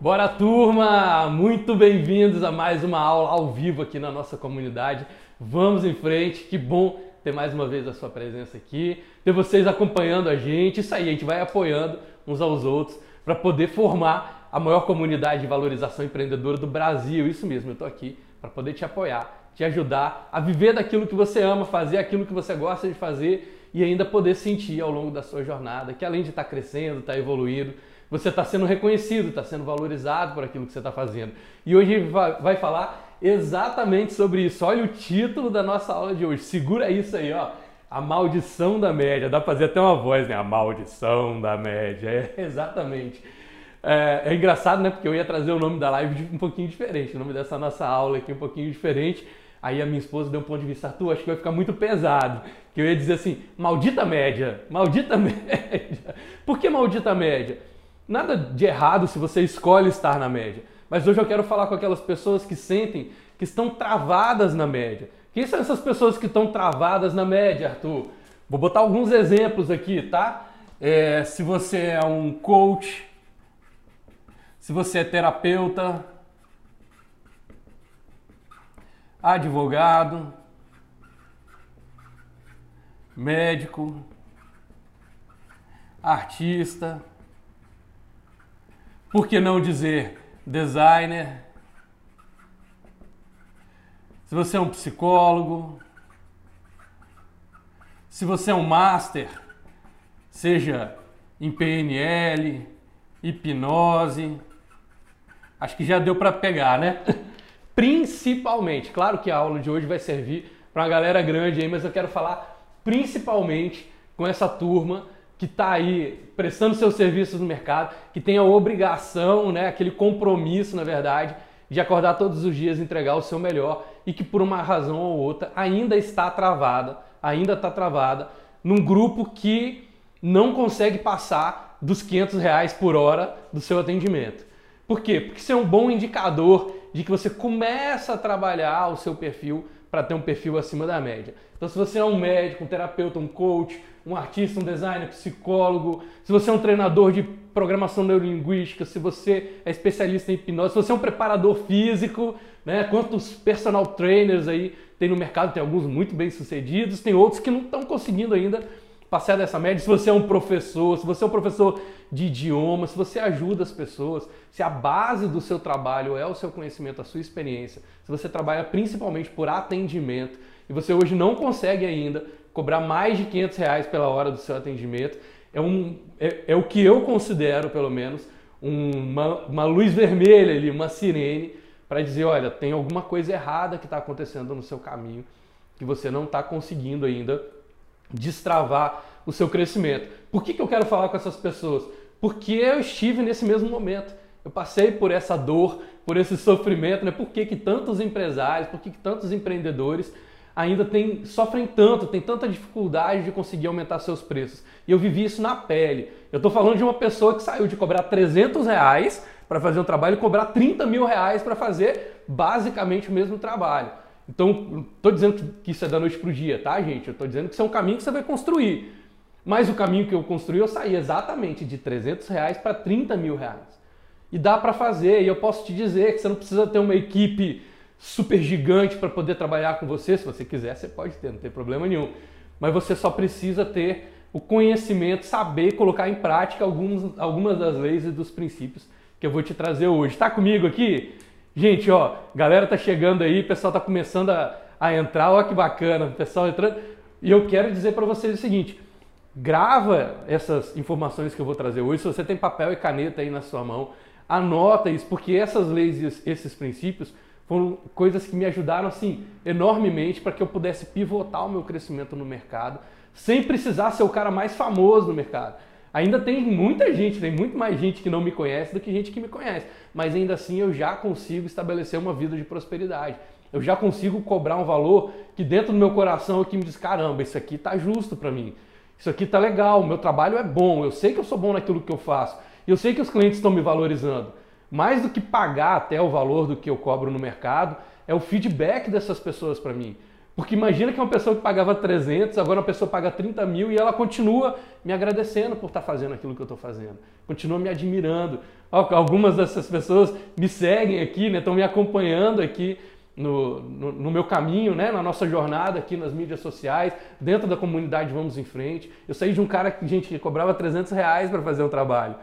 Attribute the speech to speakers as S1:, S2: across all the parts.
S1: Bora turma! Muito bem-vindos a mais uma aula ao vivo aqui na nossa comunidade. Vamos em frente, que bom ter mais uma vez a sua presença aqui, ter vocês acompanhando a gente. Isso aí, a gente vai apoiando uns aos outros para poder formar a maior comunidade de valorização empreendedora do Brasil. Isso mesmo, eu estou aqui para poder te apoiar, te ajudar a viver daquilo que você ama, fazer aquilo que você gosta de fazer e ainda poder sentir ao longo da sua jornada que além de estar tá crescendo, estar tá evoluindo, você está sendo reconhecido, está sendo valorizado por aquilo que você está fazendo. E hoje vai falar exatamente sobre isso. Olha o título da nossa aula de hoje. Segura isso aí, ó. A maldição da média. Dá para fazer até uma voz, né? A maldição da média. É, exatamente. É, é, engraçado, né? Porque eu ia trazer o nome da live um pouquinho diferente. O nome dessa nossa aula aqui um pouquinho diferente. Aí a minha esposa deu um ponto de vista, Arthur, acho que vai ficar muito pesado. Que eu ia dizer assim, maldita média, maldita média. Por que maldita média? Nada de errado se você escolhe estar na média. Mas hoje eu quero falar com aquelas pessoas que sentem que estão travadas na média. Quem são essas pessoas que estão travadas na média, Arthur? Vou botar alguns exemplos aqui, tá? É, se você é um coach, se você é terapeuta, advogado, médico, artista, por que não dizer designer? Se você é um psicólogo, se você é um master, seja em PNL, hipnose, acho que já deu para pegar, né? Principalmente, claro que a aula de hoje vai servir para uma galera grande aí, mas eu quero falar principalmente com essa turma que está aí prestando seus serviços no mercado, que tem a obrigação, né, aquele compromisso, na verdade, de acordar todos os dias e entregar o seu melhor e que por uma razão ou outra ainda está travada, ainda está travada num grupo que não consegue passar dos 500 reais por hora do seu atendimento. Por quê? Porque isso é um bom indicador de que você começa a trabalhar o seu perfil para ter um perfil acima da média. Então, se você é um médico, um terapeuta, um coach, um artista, um designer, psicólogo, se você é um treinador de programação neurolinguística, se você é especialista em hipnose, se você é um preparador físico, né? Quantos personal trainers aí tem no mercado? Tem alguns muito bem sucedidos, tem outros que não estão conseguindo ainda passar dessa média. Se você é um professor, se você é um professor de idioma, se você ajuda as pessoas, se a base do seu trabalho é o seu conhecimento, a sua experiência, se você trabalha principalmente por atendimento e você hoje não consegue ainda cobrar mais de 500 reais pela hora do seu atendimento, é, um, é, é o que eu considero, pelo menos, uma, uma luz vermelha ali, uma sirene, para dizer, olha, tem alguma coisa errada que está acontecendo no seu caminho, que você não está conseguindo ainda destravar o seu crescimento. Por que, que eu quero falar com essas pessoas? Porque eu estive nesse mesmo momento. Eu passei por essa dor, por esse sofrimento, né? Por que, que tantos empresários, por que, que tantos empreendedores ainda tem, sofrem tanto, tem tanta dificuldade de conseguir aumentar seus preços. E eu vivi isso na pele. Eu estou falando de uma pessoa que saiu de cobrar 300 reais para fazer um trabalho e cobrar 30 mil reais para fazer basicamente o mesmo trabalho. Então, estou dizendo que isso é da noite para o dia, tá, gente? Eu estou dizendo que isso é um caminho que você vai construir. Mas o caminho que eu construí, eu saí exatamente de 300 reais para 30 mil reais. E dá para fazer, e eu posso te dizer que você não precisa ter uma equipe super gigante para poder trabalhar com você. Se você quiser, você pode ter, não tem problema nenhum. Mas você só precisa ter o conhecimento, saber colocar em prática alguns, algumas das leis e dos princípios que eu vou te trazer hoje. Está comigo aqui? Gente, ó, galera tá chegando aí, o pessoal tá começando a, a entrar, ó que bacana, o pessoal entrando. E eu quero dizer para vocês o seguinte: grava essas informações que eu vou trazer hoje. Se você tem papel e caneta aí na sua mão, anota isso, porque essas leis e esses princípios foram coisas que me ajudaram assim enormemente para que eu pudesse pivotar o meu crescimento no mercado, sem precisar ser o cara mais famoso no mercado. Ainda tem muita gente, tem muito mais gente que não me conhece do que gente que me conhece, mas ainda assim eu já consigo estabelecer uma vida de prosperidade. Eu já consigo cobrar um valor que dentro do meu coração aqui me diz: caramba, isso aqui tá justo para mim. Isso aqui tá legal, meu trabalho é bom, eu sei que eu sou bom naquilo que eu faço. Eu sei que os clientes estão me valorizando. Mais do que pagar até o valor do que eu cobro no mercado, é o feedback dessas pessoas para mim. Porque imagina que uma pessoa que pagava 300, agora uma pessoa paga 30 mil e ela continua me agradecendo por estar tá fazendo aquilo que eu estou fazendo. Continua me admirando. Algumas dessas pessoas me seguem aqui, né? Estão me acompanhando aqui no, no, no, meu caminho, né? Na nossa jornada aqui nas mídias sociais, dentro da comunidade Vamos em Frente. Eu saí de um cara que, gente, que cobrava 300 reais para fazer um trabalho.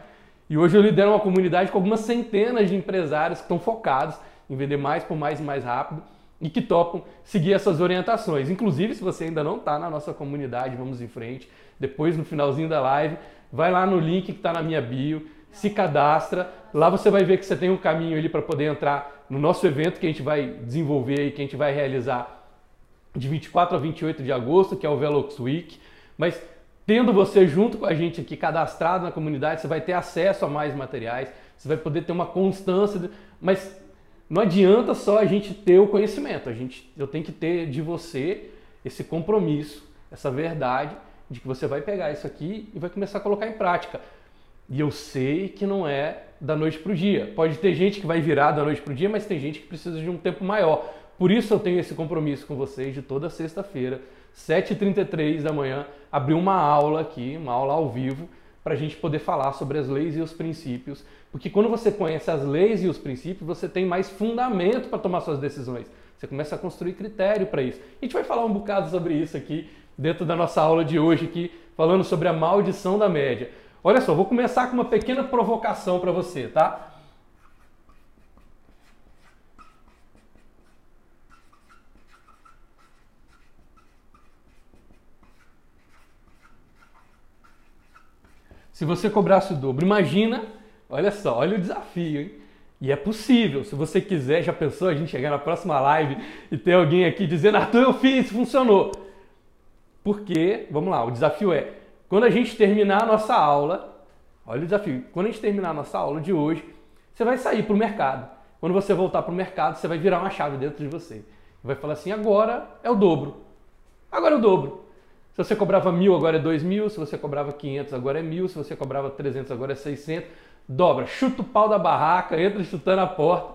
S1: E hoje eu lidero uma comunidade com algumas centenas de empresários que estão focados em vender mais por mais e mais rápido e que topam seguir essas orientações. Inclusive, se você ainda não está na nossa comunidade, vamos em frente. Depois, no finalzinho da live, vai lá no link que está na minha bio, se cadastra. Lá você vai ver que você tem um caminho ali para poder entrar no nosso evento que a gente vai desenvolver e que a gente vai realizar de 24 a 28 de agosto, que é o Velox Week. Mas tendo você junto com a gente aqui cadastrado na comunidade, você vai ter acesso a mais materiais, você vai poder ter uma constância, mas não adianta só a gente ter o conhecimento, a gente, eu tenho que ter de você esse compromisso, essa verdade de que você vai pegar isso aqui e vai começar a colocar em prática. E eu sei que não é da noite para o dia. Pode ter gente que vai virar da noite para o dia, mas tem gente que precisa de um tempo maior. Por isso eu tenho esse compromisso com vocês de toda sexta-feira, 7h33 da manhã, abrir uma aula aqui, uma aula ao vivo, para a gente poder falar sobre as leis e os princípios porque quando você conhece as leis e os princípios, você tem mais fundamento para tomar suas decisões. Você começa a construir critério para isso. A gente vai falar um bocado sobre isso aqui dentro da nossa aula de hoje aqui, falando sobre a maldição da média. Olha só, vou começar com uma pequena provocação para você, tá? Se você cobrasse o dobro, imagina Olha só, olha o desafio, hein? E é possível, se você quiser, já pensou a gente chegar na próxima live e ter alguém aqui dizendo, Arthur, eu fiz, funcionou. Porque, vamos lá, o desafio é, quando a gente terminar a nossa aula, olha o desafio, quando a gente terminar a nossa aula de hoje, você vai sair para o mercado. Quando você voltar para o mercado, você vai virar uma chave dentro de você. Vai falar assim, agora é o dobro. Agora é o dobro. Se você cobrava mil, agora é dois mil. Se você cobrava 500, agora é mil. Se você cobrava 300, agora é 600 dobra, chuta o pau da barraca, entra chutando a porta.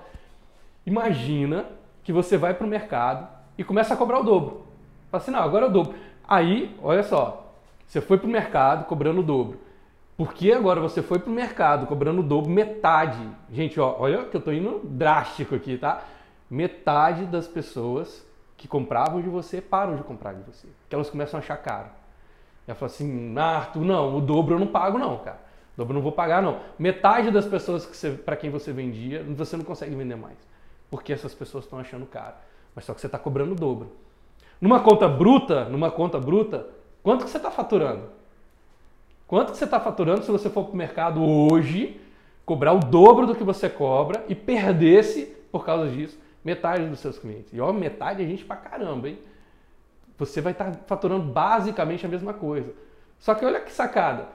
S1: Imagina que você vai para o mercado e começa a cobrar o dobro. Fala assim, não, agora é o dobro. Aí, olha só, você foi para o mercado cobrando o dobro. Por que agora você foi para o mercado cobrando o dobro, metade? Gente, ó, olha que eu estou indo drástico aqui, tá? Metade das pessoas que compravam de você param de comprar de você. Porque elas começam a achar caro. Ela fala assim, Arthur, não, o dobro eu não pago não, cara. Dobro não vou pagar, não. Metade das pessoas que para quem você vendia, você não consegue vender mais. Porque essas pessoas estão achando caro. Mas só que você está cobrando o dobro. Numa conta bruta, numa conta bruta, quanto que você está faturando? Quanto que você está faturando se você for para o mercado hoje, cobrar o dobro do que você cobra e perdesse, por causa disso, metade dos seus clientes? E ó, metade é gente pra caramba, hein? Você vai estar tá faturando basicamente a mesma coisa. Só que olha que sacada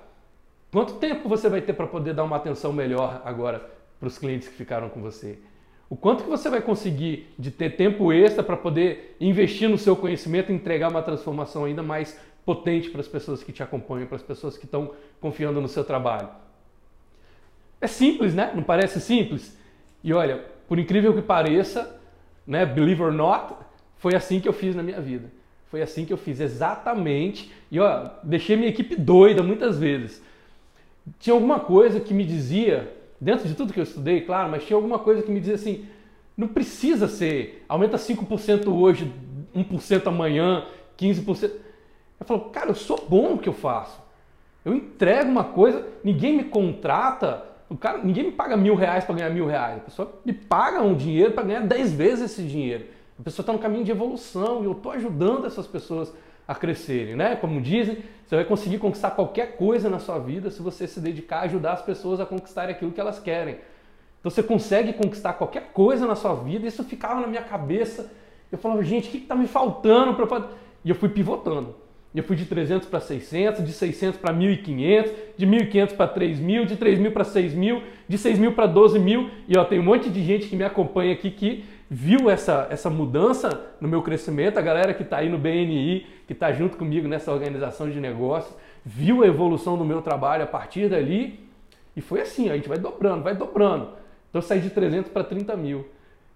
S1: Quanto tempo você vai ter para poder dar uma atenção melhor agora para os clientes que ficaram com você? O quanto que você vai conseguir de ter tempo extra para poder investir no seu conhecimento e entregar uma transformação ainda mais potente para as pessoas que te acompanham, para as pessoas que estão confiando no seu trabalho? É simples, né? Não parece simples? E olha, por incrível que pareça, né, believe or not, foi assim que eu fiz na minha vida. Foi assim que eu fiz exatamente. E ó, deixei minha equipe doida muitas vezes tinha alguma coisa que me dizia, dentro de tudo que eu estudei, claro, mas tinha alguma coisa que me dizia assim: não precisa ser, aumenta 5% hoje, 1% amanhã, 15%. Eu falo, cara, eu sou bom no que eu faço. Eu entrego uma coisa, ninguém me contrata, o cara, ninguém me paga mil reais para ganhar mil reais. A pessoa me paga um dinheiro para ganhar dez vezes esse dinheiro. A pessoa está no caminho de evolução e eu estou ajudando essas pessoas a crescerem, né? Como dizem, você vai conseguir conquistar qualquer coisa na sua vida se você se dedicar a ajudar as pessoas a conquistarem aquilo que elas querem. Então você consegue conquistar qualquer coisa na sua vida, isso ficava na minha cabeça. Eu falava, gente, o que está me faltando para? E eu fui pivotando. Eu fui de 300 para 600, de 600 para 1.500, de 1.500 para 3.000, de 3.000 para 6.000, de 6.000 para 12.000. E ó, tem um monte de gente que me acompanha aqui que viu essa, essa mudança no meu crescimento, a galera que está aí no BNI, que está junto comigo nessa organização de negócios, viu a evolução do meu trabalho a partir dali e foi assim, a gente vai dobrando, vai dobrando. Então eu saí de 300 para 30 mil.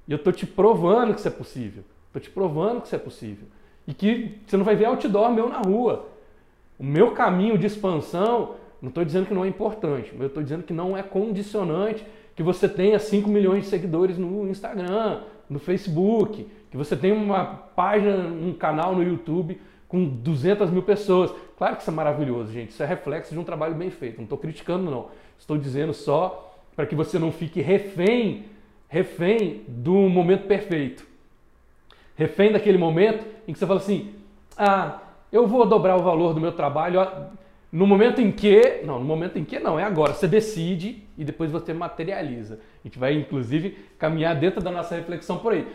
S1: E eu estou te provando que isso é possível. Estou te provando que isso é possível. E que você não vai ver outdoor meu na rua. O meu caminho de expansão Não estou dizendo que não é importante, mas eu estou dizendo que não é condicionante que você tenha 5 milhões de seguidores no Instagram, no Facebook, que você tenha uma página, um canal no YouTube com 200 mil pessoas. Claro que isso é maravilhoso, gente. Isso é reflexo de um trabalho bem feito. Não estou criticando, não. Estou dizendo só para que você não fique refém, refém do momento perfeito. Refém daquele momento em que você fala assim: ah, eu vou dobrar o valor do meu trabalho no momento em que. Não, no momento em que não, é agora. Você decide e depois você materializa. A gente vai, inclusive, caminhar dentro da nossa reflexão por aí.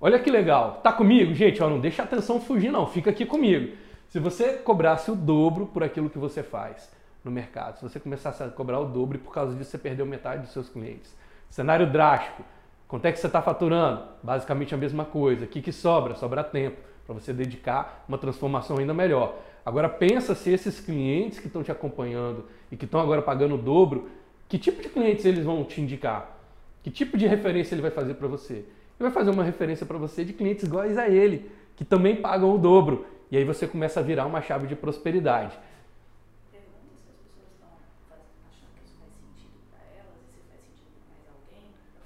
S1: Olha que legal. Tá comigo? Gente, ó, não deixa a atenção fugir, não. Fica aqui comigo. Se você cobrasse o dobro por aquilo que você faz no mercado, se você começasse a cobrar o dobro e por causa disso você perdeu metade dos seus clientes. Cenário drástico. Quanto é que você está faturando? Basicamente a mesma coisa. O que, que sobra? Sobra tempo para você dedicar uma transformação ainda melhor. Agora pensa se esses clientes que estão te acompanhando e que estão agora pagando o dobro, que tipo de clientes eles vão te indicar? Que tipo de referência ele vai fazer para você? Ele vai fazer uma referência para você de clientes iguais a ele, que também pagam o dobro. E aí você começa a virar uma chave de prosperidade.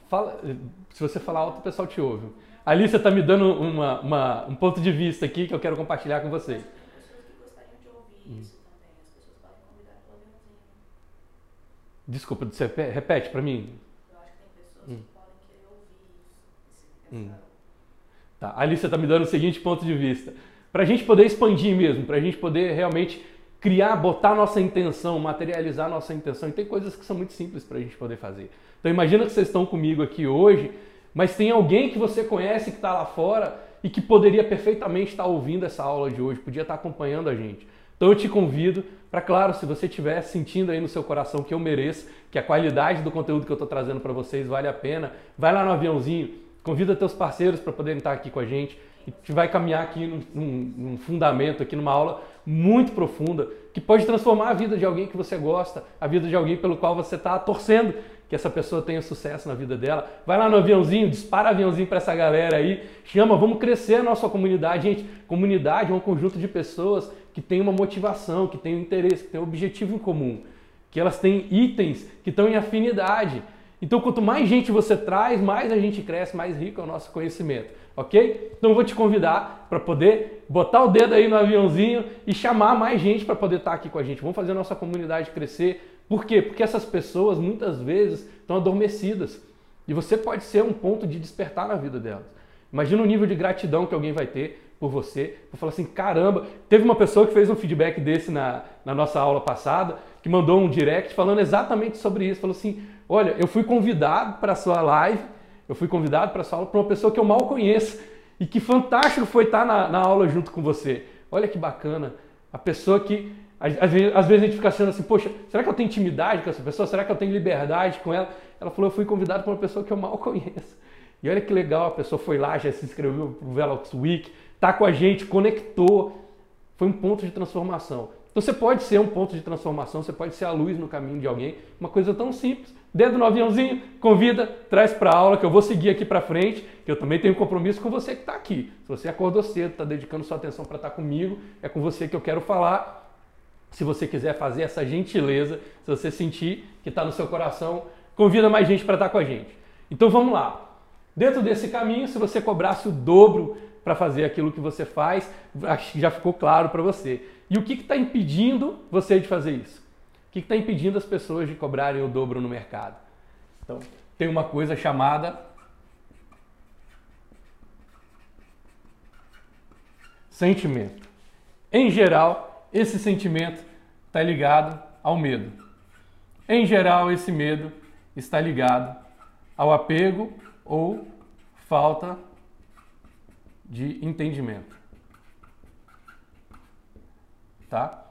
S1: Fala, se você falar alto, o pessoal te ouve. Ali você está me dando uma, uma, um ponto de vista aqui que eu quero compartilhar com vocês. Hum. Desculpa, você repe- repete para mim.
S2: Eu acho que tem pessoas
S1: Hum.
S2: que podem querer ouvir
S1: Hum. Tá, ali você está me dando o seguinte ponto de vista. Para a gente poder expandir mesmo, para a gente poder realmente criar, botar nossa intenção, materializar nossa intenção, e tem coisas que são muito simples para a gente poder fazer. Então imagina que vocês estão comigo aqui hoje, mas tem alguém que você conhece que está lá fora e que poderia perfeitamente estar ouvindo essa aula de hoje, podia estar acompanhando a gente. Então eu te convido para, claro, se você estiver sentindo aí no seu coração que eu mereço, que a qualidade do conteúdo que eu estou trazendo para vocês vale a pena, vai lá no aviãozinho, convida teus parceiros para poderem estar aqui com a gente. E a gente vai caminhar aqui num- num fundamento, aqui numa aula muito profunda, que pode transformar a vida de alguém que você gosta, a vida de alguém pelo qual você está torcendo que essa pessoa tenha sucesso na vida dela. Vai lá no aviãozinho, dispara aviãozinho para essa galera aí, chama, vamos crescer a nossa comunidade. Gente, comunidade é um conjunto de pessoas que tem uma motivação, que tem um interesse, que tem um objetivo em comum, que elas têm itens que estão em afinidade. Então, quanto mais gente você traz, mais a gente cresce, mais rico é o nosso conhecimento, ok? Então, vou te convidar para poder botar o dedo aí no aviãozinho e chamar mais gente para poder estar aqui com a gente. Vamos fazer a nossa comunidade crescer. Por quê? Porque essas pessoas muitas vezes estão adormecidas e você pode ser um ponto de despertar na vida delas. Imagina o nível de gratidão que alguém vai ter por você, por falar assim, caramba, teve uma pessoa que fez um feedback desse na, na nossa aula passada, que mandou um direct falando exatamente sobre isso, falou assim, olha, eu fui convidado para a sua live, eu fui convidado para a sua aula por uma pessoa que eu mal conheço, e que fantástico foi estar na, na aula junto com você. Olha que bacana, a pessoa que, às, vezes, às vezes a gente fica achando assim, poxa, será que eu tenho intimidade com essa pessoa? Será que eu tenho liberdade com ela? Ela falou, eu fui convidado por uma pessoa que eu mal conheço. E olha que legal, a pessoa foi lá, já se inscreveu pro Velox Week, tá com a gente, conectou. Foi um ponto de transformação. Então você pode ser um ponto de transformação, você pode ser a luz no caminho de alguém, uma coisa tão simples. Dedo no aviãozinho, convida, traz para aula que eu vou seguir aqui para frente, que eu também tenho compromisso com você que está aqui. Se você acordou cedo, está dedicando sua atenção para estar comigo, é com você que eu quero falar. Se você quiser fazer essa gentileza, se você sentir que está no seu coração, convida mais gente para estar com a gente. Então vamos lá. Dentro desse caminho, se você cobrasse o dobro para fazer aquilo que você faz, acho que já ficou claro para você. E o que está impedindo você de fazer isso? O que está impedindo as pessoas de cobrarem o dobro no mercado? Então, tem uma coisa chamada sentimento. Em geral, esse sentimento está ligado ao medo. Em geral, esse medo está ligado ao apego ou falta de entendimento. Tá?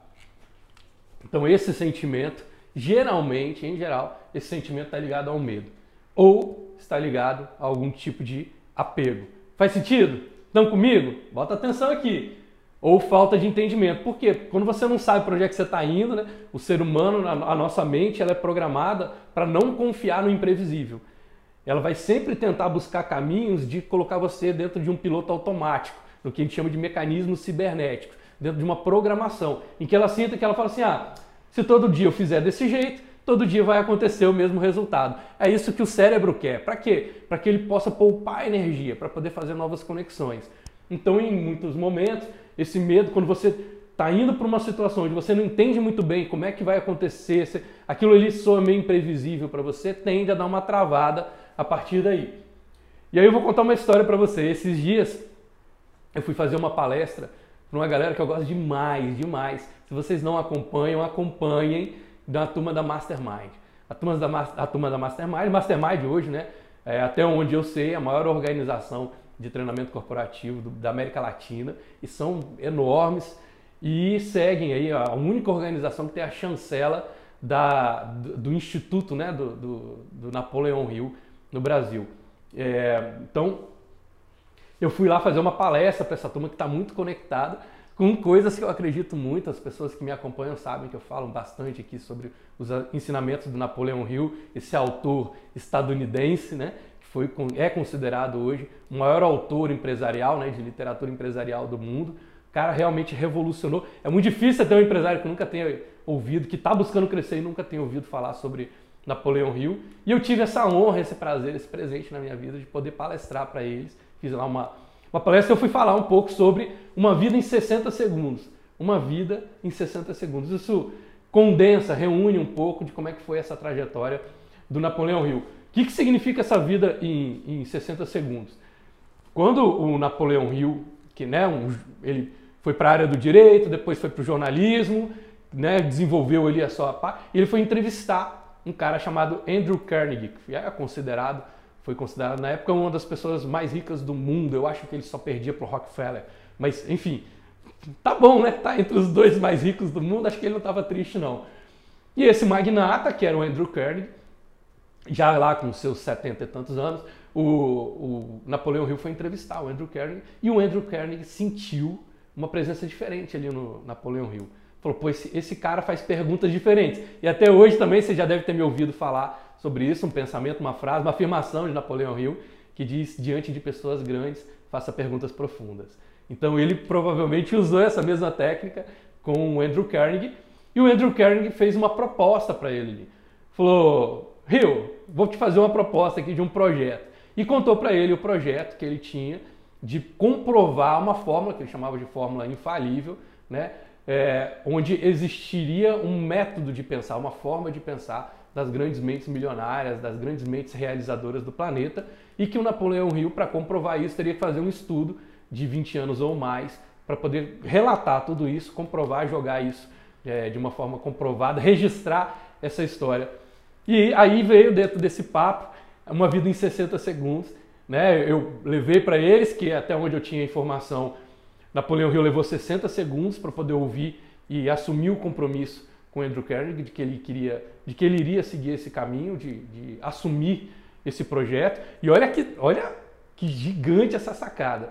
S1: Então esse sentimento, geralmente, em geral, esse sentimento está ligado ao medo ou está ligado a algum tipo de apego. Faz sentido? Estão comigo? Bota atenção aqui. Ou falta de entendimento. Por quê? Quando você não sabe para onde é que você está indo, né? o ser humano, a nossa mente, ela é programada para não confiar no imprevisível ela vai sempre tentar buscar caminhos de colocar você dentro de um piloto automático, no que a gente chama de mecanismos cibernéticos, dentro de uma programação, em que ela sinta que ela fala assim: ah, Se todo dia eu fizer desse jeito, todo dia vai acontecer o mesmo resultado. É isso que o cérebro quer. Para quê? Para que ele possa poupar energia, para poder fazer novas conexões. Então, em muitos momentos, esse medo, quando você está indo para uma situação onde você não entende muito bem como é que vai acontecer, aquilo ali soa meio imprevisível para você, tende a dar uma travada a partir daí. E aí eu vou contar uma história para você. Esses dias eu fui fazer uma palestra para uma galera que eu gosto demais, demais. Se vocês não acompanham, acompanhem da turma da Mastermind. A turma da, a turma da Mastermind, Mastermind hoje, né? É, até onde eu sei, a maior organização de treinamento corporativo do, da América Latina e são enormes e seguem aí a única organização que tem a chancela da, do, do Instituto né, do, do, do Napoleão Hill no Brasil. É, então, eu fui lá fazer uma palestra para essa turma que está muito conectada com coisas que eu acredito muito. As pessoas que me acompanham sabem que eu falo bastante aqui sobre os ensinamentos do Napoleão Hill, esse autor estadunidense, né? Que foi, é considerado hoje o maior autor empresarial, né? De literatura empresarial do mundo. O cara realmente revolucionou. É muito difícil ter um empresário que nunca tenha ouvido, que está buscando crescer e nunca tenha ouvido falar sobre Napoleão Hill. E eu tive essa honra, esse prazer, esse presente na minha vida de poder palestrar para eles. Fiz lá uma, uma palestra eu fui falar um pouco sobre uma vida em 60 segundos. Uma vida em 60 segundos. Isso condensa, reúne um pouco de como é que foi essa trajetória do Napoleão Hill. O que, que significa essa vida em, em 60 segundos? Quando o Napoleão Hill, que né, um, ele foi para a área do direito, depois foi para o jornalismo, né, desenvolveu ali a sua parte, ele foi entrevistar um cara chamado Andrew Carnegie, que é considerado foi considerado na época uma das pessoas mais ricas do mundo. Eu acho que ele só perdia para o Rockefeller. Mas, enfim, tá bom, né? Tá entre os dois mais ricos do mundo. Acho que ele não estava triste, não. E esse magnata, que era o Andrew Carnegie, já lá com seus 70 e tantos anos, o, o Napoleão Hill foi entrevistar o Andrew Carnegie e o Andrew Carnegie sentiu uma presença diferente ali no Napoleão Hill. Falou, pô, esse, esse cara faz perguntas diferentes. E até hoje também você já deve ter me ouvido falar sobre isso, um pensamento, uma frase, uma afirmação de Napoleão Hill, que diz: diante de pessoas grandes, faça perguntas profundas. Então ele provavelmente usou essa mesma técnica com o Andrew Carnegie, e o Andrew Carnegie fez uma proposta para ele. Falou: Hill, vou te fazer uma proposta aqui de um projeto. E contou para ele o projeto que ele tinha de comprovar uma fórmula, que ele chamava de fórmula infalível, né? É, onde existiria um método de pensar, uma forma de pensar das grandes mentes milionárias, das grandes mentes realizadoras do planeta, e que o Napoleão Hill, para comprovar isso, teria que fazer um estudo de 20 anos ou mais para poder relatar tudo isso, comprovar, jogar isso é, de uma forma comprovada, registrar essa história. E aí veio dentro desse papo uma vida em 60 segundos. Né? Eu levei para eles, que até onde eu tinha informação, Napoleão Hill levou 60 segundos para poder ouvir e assumir o compromisso com Andrew Carnegie de que ele queria, de que ele iria seguir esse caminho, de, de assumir esse projeto. E olha que, olha que gigante essa sacada.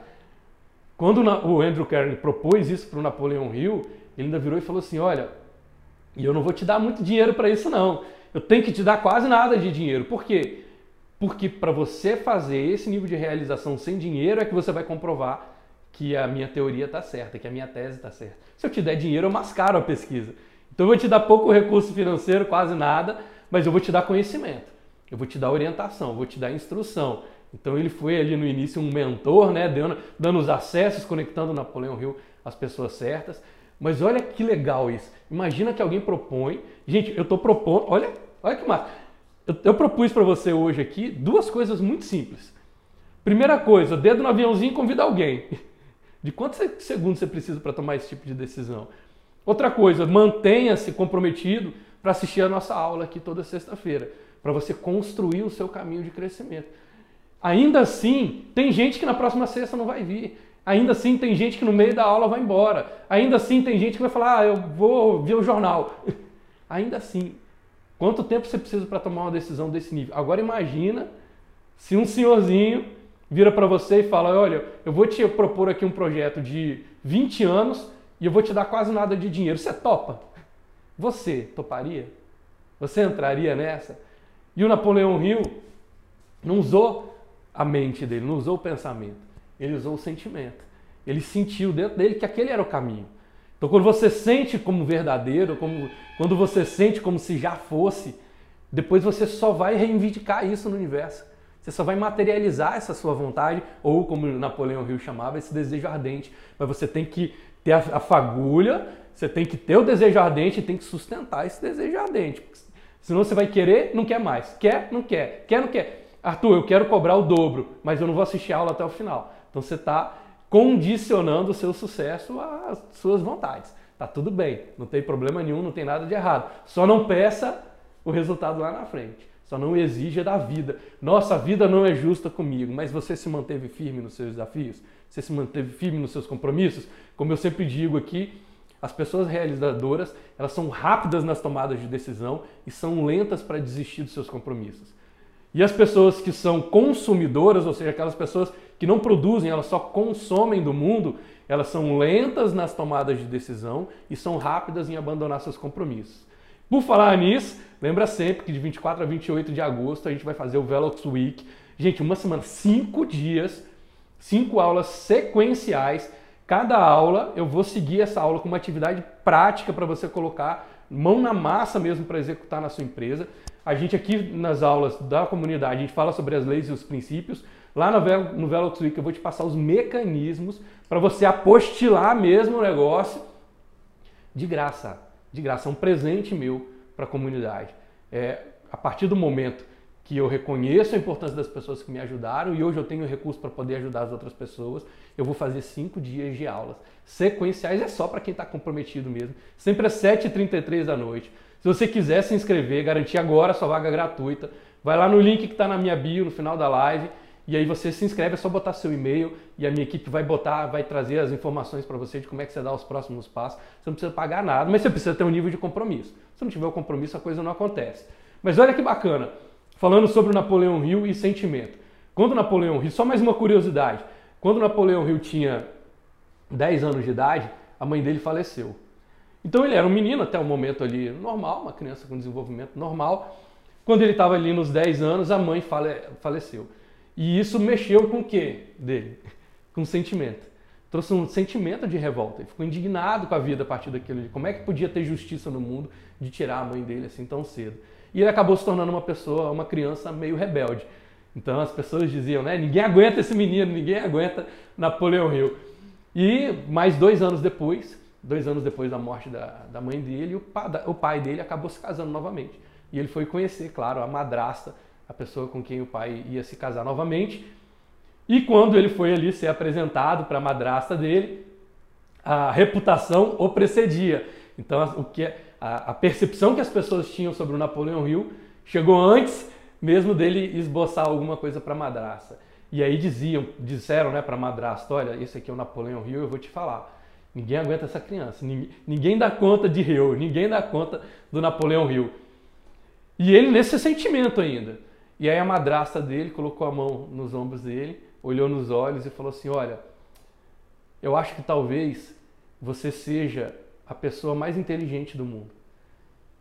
S1: Quando o Andrew Carnegie propôs isso para o Napoleão Hill, ele ainda virou e falou assim: Olha, eu não vou te dar muito dinheiro para isso, não. Eu tenho que te dar quase nada de dinheiro. Por quê? Porque para você fazer esse nível de realização sem dinheiro é que você vai comprovar que a minha teoria está certa, que a minha tese está certa. Se eu te der dinheiro, eu mascaro a pesquisa. Então eu vou te dar pouco recurso financeiro, quase nada, mas eu vou te dar conhecimento. Eu vou te dar orientação, vou te dar instrução. Então ele foi ali no início um mentor, né, dando, dando os acessos, conectando Napoleão Hill às pessoas certas. Mas olha que legal isso. Imagina que alguém propõe. Gente, eu estou propondo. Olha, olha que massa. Eu, eu propus para você hoje aqui duas coisas muito simples. Primeira coisa, dedo no aviãozinho e convida alguém. De quantos segundos você precisa para tomar esse tipo de decisão? Outra coisa, mantenha-se comprometido para assistir a nossa aula aqui toda sexta-feira, para você construir o seu caminho de crescimento. Ainda assim, tem gente que na próxima sexta não vai vir. Ainda assim, tem gente que no meio da aula vai embora. Ainda assim, tem gente que vai falar: ah, eu vou ver o jornal. Ainda assim, quanto tempo você precisa para tomar uma decisão desse nível? Agora imagina se um senhorzinho vira para você e fala: olha, eu vou te propor aqui um projeto de 20 anos e eu vou te dar quase nada de dinheiro. Você topa? Você toparia? Você entraria nessa? E o Napoleão Hill não usou a mente dele, não usou o pensamento, ele usou o sentimento. Ele sentiu dentro dele que aquele era o caminho. Então, quando você sente como verdadeiro, como, quando você sente como se já fosse, depois você só vai reivindicar isso no universo. Você só vai materializar essa sua vontade, ou como Napoleão Hill chamava, esse desejo ardente. Mas você tem que ter a, a fagulha, você tem que ter o desejo ardente e tem que sustentar esse desejo ardente. Senão você vai querer, não quer mais. Quer, não quer. Quer, não quer. Arthur, eu quero cobrar o dobro, mas eu não vou assistir a aula até o final. Então você está condicionando o seu sucesso às suas vontades. Tá tudo bem, não tem problema nenhum, não tem nada de errado. Só não peça o resultado lá na frente. Só não exija da vida. Nossa, a vida não é justa comigo, mas você se manteve firme nos seus desafios? Você se manteve firme nos seus compromissos? Como eu sempre digo aqui, as pessoas realizadoras, elas são rápidas nas tomadas de decisão e são lentas para desistir dos seus compromissos. E as pessoas que são consumidoras, ou seja, aquelas pessoas que não produzem, elas só consomem do mundo, elas são lentas nas tomadas de decisão e são rápidas em abandonar seus compromissos. Por falar nisso, lembra sempre que de 24 a 28 de agosto a gente vai fazer o Velox Week. Gente, uma semana, cinco dias, cinco aulas sequenciais. Cada aula eu vou seguir essa aula com uma atividade prática para você colocar mão na massa mesmo para executar na sua empresa. A gente aqui nas aulas da comunidade, a gente fala sobre as leis e os princípios. Lá no, no Velox Week eu vou te passar os mecanismos para você apostilar mesmo o negócio de graça de graça, é um presente meu para a comunidade. É, a partir do momento que eu reconheço a importância das pessoas que me ajudaram e hoje eu tenho recurso para poder ajudar as outras pessoas, eu vou fazer cinco dias de aulas. Sequenciais é só para quem está comprometido mesmo. Sempre às 7h33 da noite. Se você quiser se inscrever, garantir agora a sua vaga gratuita, vai lá no link que está na minha bio, no final da live, e aí você se inscreve, é só botar seu e-mail e a minha equipe vai botar, vai trazer as informações para você de como é que você dá os próximos passos. Você não precisa pagar nada, mas você precisa ter um nível de compromisso. Se não tiver o compromisso, a coisa não acontece. Mas olha que bacana, falando sobre o Napoleão Hill e sentimento. Quando o Napoleão Hill, só mais uma curiosidade, quando o Napoleão Hill tinha 10 anos de idade, a mãe dele faleceu. Então ele era um menino até o momento ali normal, uma criança com desenvolvimento normal. Quando ele estava ali nos 10 anos, a mãe fale, faleceu. E isso mexeu com o quê dele? Com sentimento. Trouxe um sentimento de revolta. Ele ficou indignado com a vida a partir daquilo. Como é que podia ter justiça no mundo de tirar a mãe dele assim tão cedo? E ele acabou se tornando uma pessoa, uma criança meio rebelde. Então as pessoas diziam, né? Ninguém aguenta esse menino, ninguém aguenta Napoleão Hill. E mais dois anos depois, dois anos depois da morte da, da mãe dele, o, pa, o pai dele acabou se casando novamente. E ele foi conhecer, claro, a madrasta a pessoa com quem o pai ia se casar novamente. E quando ele foi ali ser apresentado para a madrasta dele, a reputação o precedia. Então, o que é, a, a, percepção que as pessoas tinham sobre o Napoleão Hill chegou antes mesmo dele esboçar alguma coisa para a madrasta. E aí diziam, disseram né, para madrasta, olha, esse aqui é o Napoleão Hill, eu vou te falar. Ninguém aguenta essa criança, ninguém, ninguém dá conta de Hill, ninguém dá conta do Napoleão Hill. E ele nesse sentimento ainda. E aí a madrasta dele colocou a mão nos ombros dele, olhou nos olhos e falou assim: Olha, eu acho que talvez você seja a pessoa mais inteligente do mundo.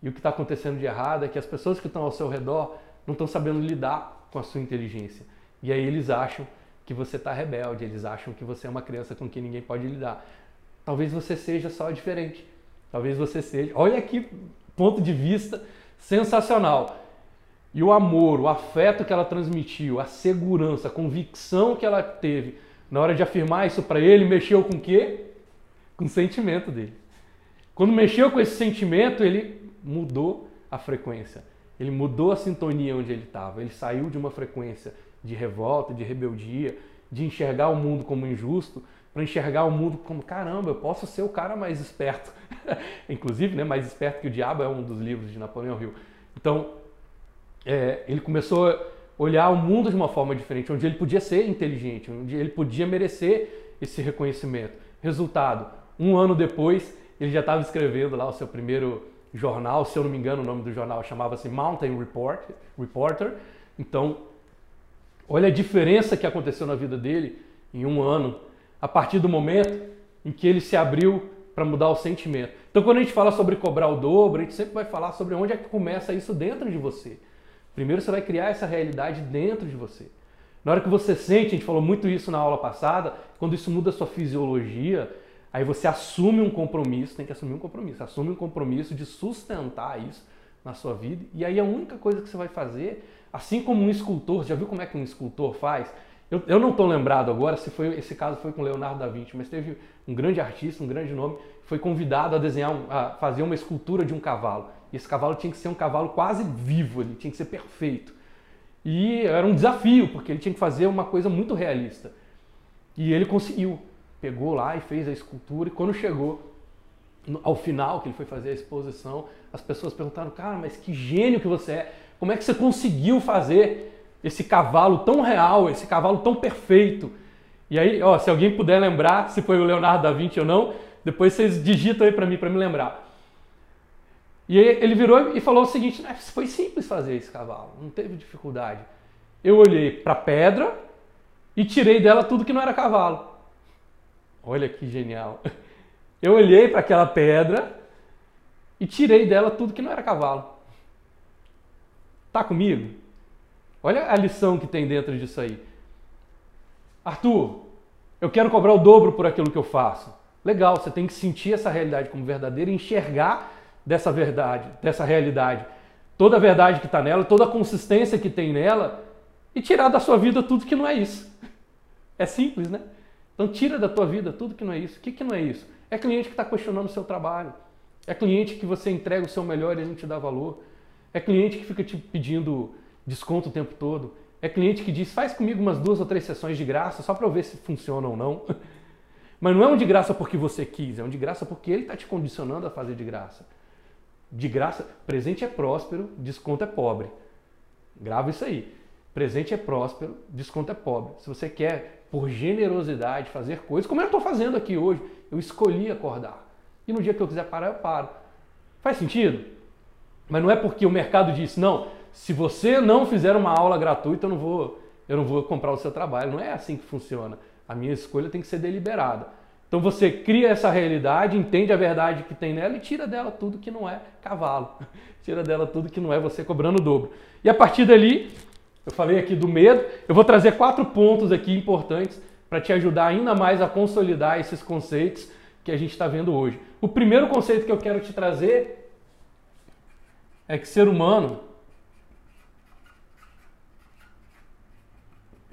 S1: E o que está acontecendo de errado é que as pessoas que estão ao seu redor não estão sabendo lidar com a sua inteligência. E aí eles acham que você está rebelde, eles acham que você é uma criança com quem ninguém pode lidar. Talvez você seja só diferente. Talvez você seja. Olha que ponto de vista sensacional. E o amor, o afeto que ela transmitiu, a segurança, a convicção que ela teve na hora de afirmar isso para ele, mexeu com o quê? Com o sentimento dele. Quando mexeu com esse sentimento, ele mudou a frequência. Ele mudou a sintonia onde ele estava. Ele saiu de uma frequência de revolta, de rebeldia, de enxergar o mundo como injusto, para enxergar o mundo como caramba, eu posso ser o cara mais esperto. Inclusive, né, mais esperto que o diabo é um dos livros de Napoleão Hill. Então, é, ele começou a olhar o mundo de uma forma diferente, onde ele podia ser inteligente, onde ele podia merecer esse reconhecimento. Resultado, um ano depois, ele já estava escrevendo lá o seu primeiro jornal, se eu não me engano, o nome do jornal chamava-se Mountain Report, Reporter. Então, olha a diferença que aconteceu na vida dele em um ano, a partir do momento em que ele se abriu para mudar o sentimento. Então, quando a gente fala sobre cobrar o dobro, a gente sempre vai falar sobre onde é que começa isso dentro de você. Primeiro você vai criar essa realidade dentro de você. Na hora que você sente, a gente falou muito isso na aula passada, quando isso muda a sua fisiologia, Aí você assume um compromisso, tem que assumir um compromisso, assume um compromisso de sustentar isso na sua vida. E aí a única coisa que você vai fazer, assim como um escultor, já viu como é que um escultor faz? Eu, eu não estou lembrado agora se foi esse caso foi com Leonardo da Vinci, mas teve um grande artista, um grande nome, foi convidado a desenhar, a fazer uma escultura de um cavalo. E esse cavalo tinha que ser um cavalo quase vivo, ele tinha que ser perfeito. E era um desafio, porque ele tinha que fazer uma coisa muito realista. E ele conseguiu. Pegou lá e fez a escultura, e quando chegou ao final, que ele foi fazer a exposição, as pessoas perguntaram: Cara, mas que gênio que você é! Como é que você conseguiu fazer esse cavalo tão real, esse cavalo tão perfeito. E aí, ó, se alguém puder lembrar se foi o Leonardo da Vinci ou não, depois vocês digitam aí para mim, para me lembrar. E aí ele virou e falou o seguinte: né, foi simples fazer esse cavalo, não teve dificuldade. Eu olhei para a pedra e tirei dela tudo que não era cavalo. Olha que genial. Eu olhei para aquela pedra e tirei dela tudo que não era cavalo. Tá comigo? Olha a lição que tem dentro disso aí. Arthur, eu quero cobrar o dobro por aquilo que eu faço. Legal, você tem que sentir essa realidade como verdadeira e enxergar dessa verdade, dessa realidade, toda a verdade que está nela, toda a consistência que tem nela e tirar da sua vida tudo que não é isso. É simples, né? Então tira da tua vida tudo que não é isso. O que, que não é isso? É cliente que está questionando o seu trabalho. É cliente que você entrega o seu melhor e ele não te dá valor. É cliente que fica te pedindo desconto o tempo todo. É cliente que diz, faz comigo umas duas ou três sessões de graça só para eu ver se funciona ou não. Mas não é um de graça porque você quis, é um de graça porque ele está te condicionando a fazer de graça. De graça, presente é próspero, desconto é pobre. Grava isso aí. Presente é próspero, desconto é pobre. Se você quer, por generosidade, fazer coisas, como eu estou fazendo aqui hoje, eu escolhi acordar. E no dia que eu quiser parar, eu paro. Faz sentido? Mas não é porque o mercado disse, não, se você não fizer uma aula gratuita, eu não vou, eu não vou comprar o seu trabalho. Não é assim que funciona. A minha escolha tem que ser deliberada. Então você cria essa realidade, entende a verdade que tem nela e tira dela tudo que não é cavalo. Tira dela tudo que não é você cobrando o dobro. E a partir dali, eu falei aqui do medo, eu vou trazer quatro pontos aqui importantes para te ajudar ainda mais a consolidar esses conceitos que a gente está vendo hoje. O primeiro conceito que eu quero te trazer é que ser humano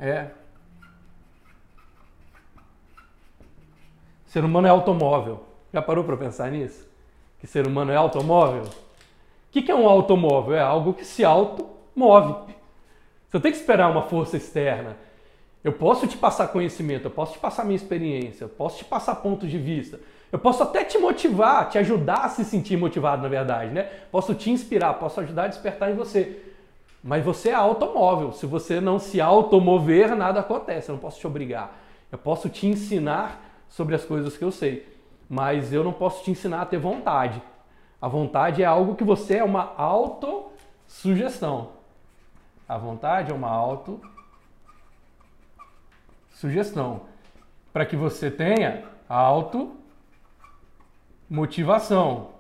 S1: É. Ser humano é automóvel. Já parou para pensar nisso? Que ser humano é automóvel? O que, é um automóvel? É algo que se automove. Você tem que esperar uma força externa. Eu posso te passar conhecimento, eu posso te passar minha experiência, eu posso te passar pontos de vista, eu posso até te motivar, te ajudar a se sentir motivado, na verdade, né? Posso te inspirar, posso ajudar a despertar em você. Mas você é automóvel. Se você não se automover, nada acontece. Eu não posso te obrigar. Eu posso te ensinar sobre as coisas que eu sei. Mas eu não posso te ensinar a ter vontade. A vontade é algo que você é uma autossugestão. A vontade é uma autossugestão. Para que você tenha auto motivação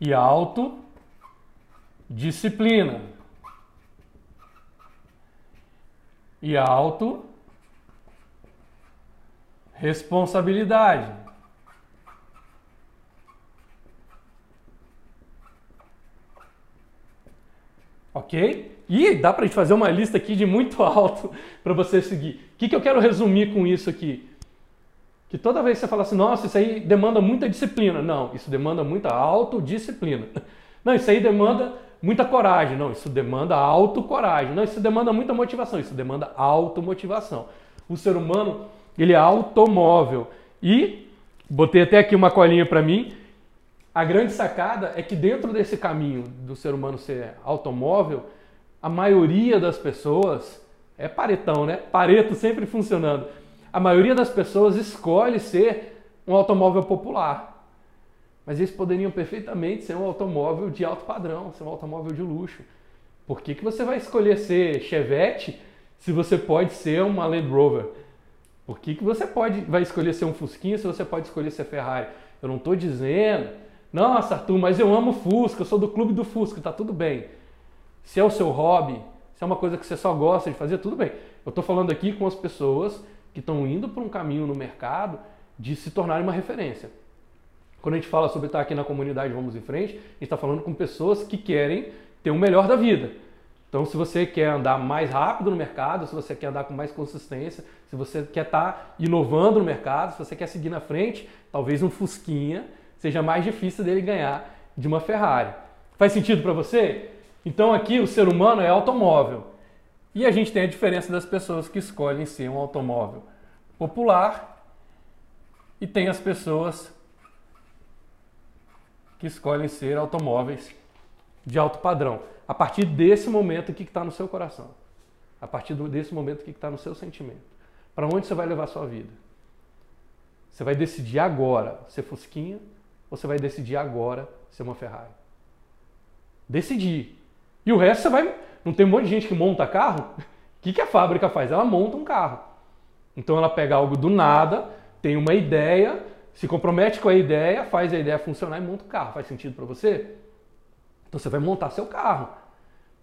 S1: e auto disciplina. e auto responsabilidade. Ok? E dá para a gente fazer uma lista aqui de muito alto para você seguir. O que, que eu quero resumir com isso aqui? Que toda vez que você fala assim, nossa, isso aí demanda muita disciplina. Não, isso demanda muita autodisciplina. Não, isso aí demanda muita coragem. Não, isso demanda autocoragem. Não, isso demanda muita motivação. Isso demanda automotivação. O ser humano, ele é automóvel. E, botei até aqui uma colinha para mim, a grande sacada é que dentro desse caminho do ser humano ser automóvel, a maioria das pessoas, é paretão, né? Pareto sempre funcionando. A maioria das pessoas escolhe ser um automóvel popular. Mas eles poderiam perfeitamente ser um automóvel de alto padrão, ser um automóvel de luxo. Por que, que você vai escolher ser Chevette se você pode ser uma Land Rover? Por que, que você pode, vai escolher ser um Fusquinha se você pode escolher ser Ferrari? Eu não estou dizendo, nossa Arthur, mas eu amo Fusca, eu sou do clube do Fusca, tá tudo bem. Se é o seu hobby, se é uma coisa que você só gosta de fazer, tudo bem. Eu estou falando aqui com as pessoas que estão indo por um caminho no mercado de se tornarem uma referência. Quando a gente fala sobre estar aqui na comunidade Vamos em Frente, a gente está falando com pessoas que querem ter o melhor da vida. Então, se você quer andar mais rápido no mercado, se você quer andar com mais consistência, se você quer estar inovando no mercado, se você quer seguir na frente, talvez um Fusquinha seja mais difícil dele ganhar de uma Ferrari. Faz sentido para você? Então, aqui o ser humano é automóvel. E a gente tem a diferença das pessoas que escolhem ser um automóvel popular e tem as pessoas que escolhem ser automóveis de alto padrão. A partir desse momento, o que está no seu coração? A partir desse momento, o que está no seu sentimento? Para onde você vai levar a sua vida? Você vai decidir agora ser Fusquinha ou você vai decidir agora ser uma Ferrari? Decidir. E o resto você vai. Não tem um monte de gente que monta carro? O que, que a fábrica faz? Ela monta um carro. Então ela pega algo do nada, tem uma ideia, se compromete com a ideia, faz a ideia funcionar e monta o carro. Faz sentido para você? Então você vai montar seu carro.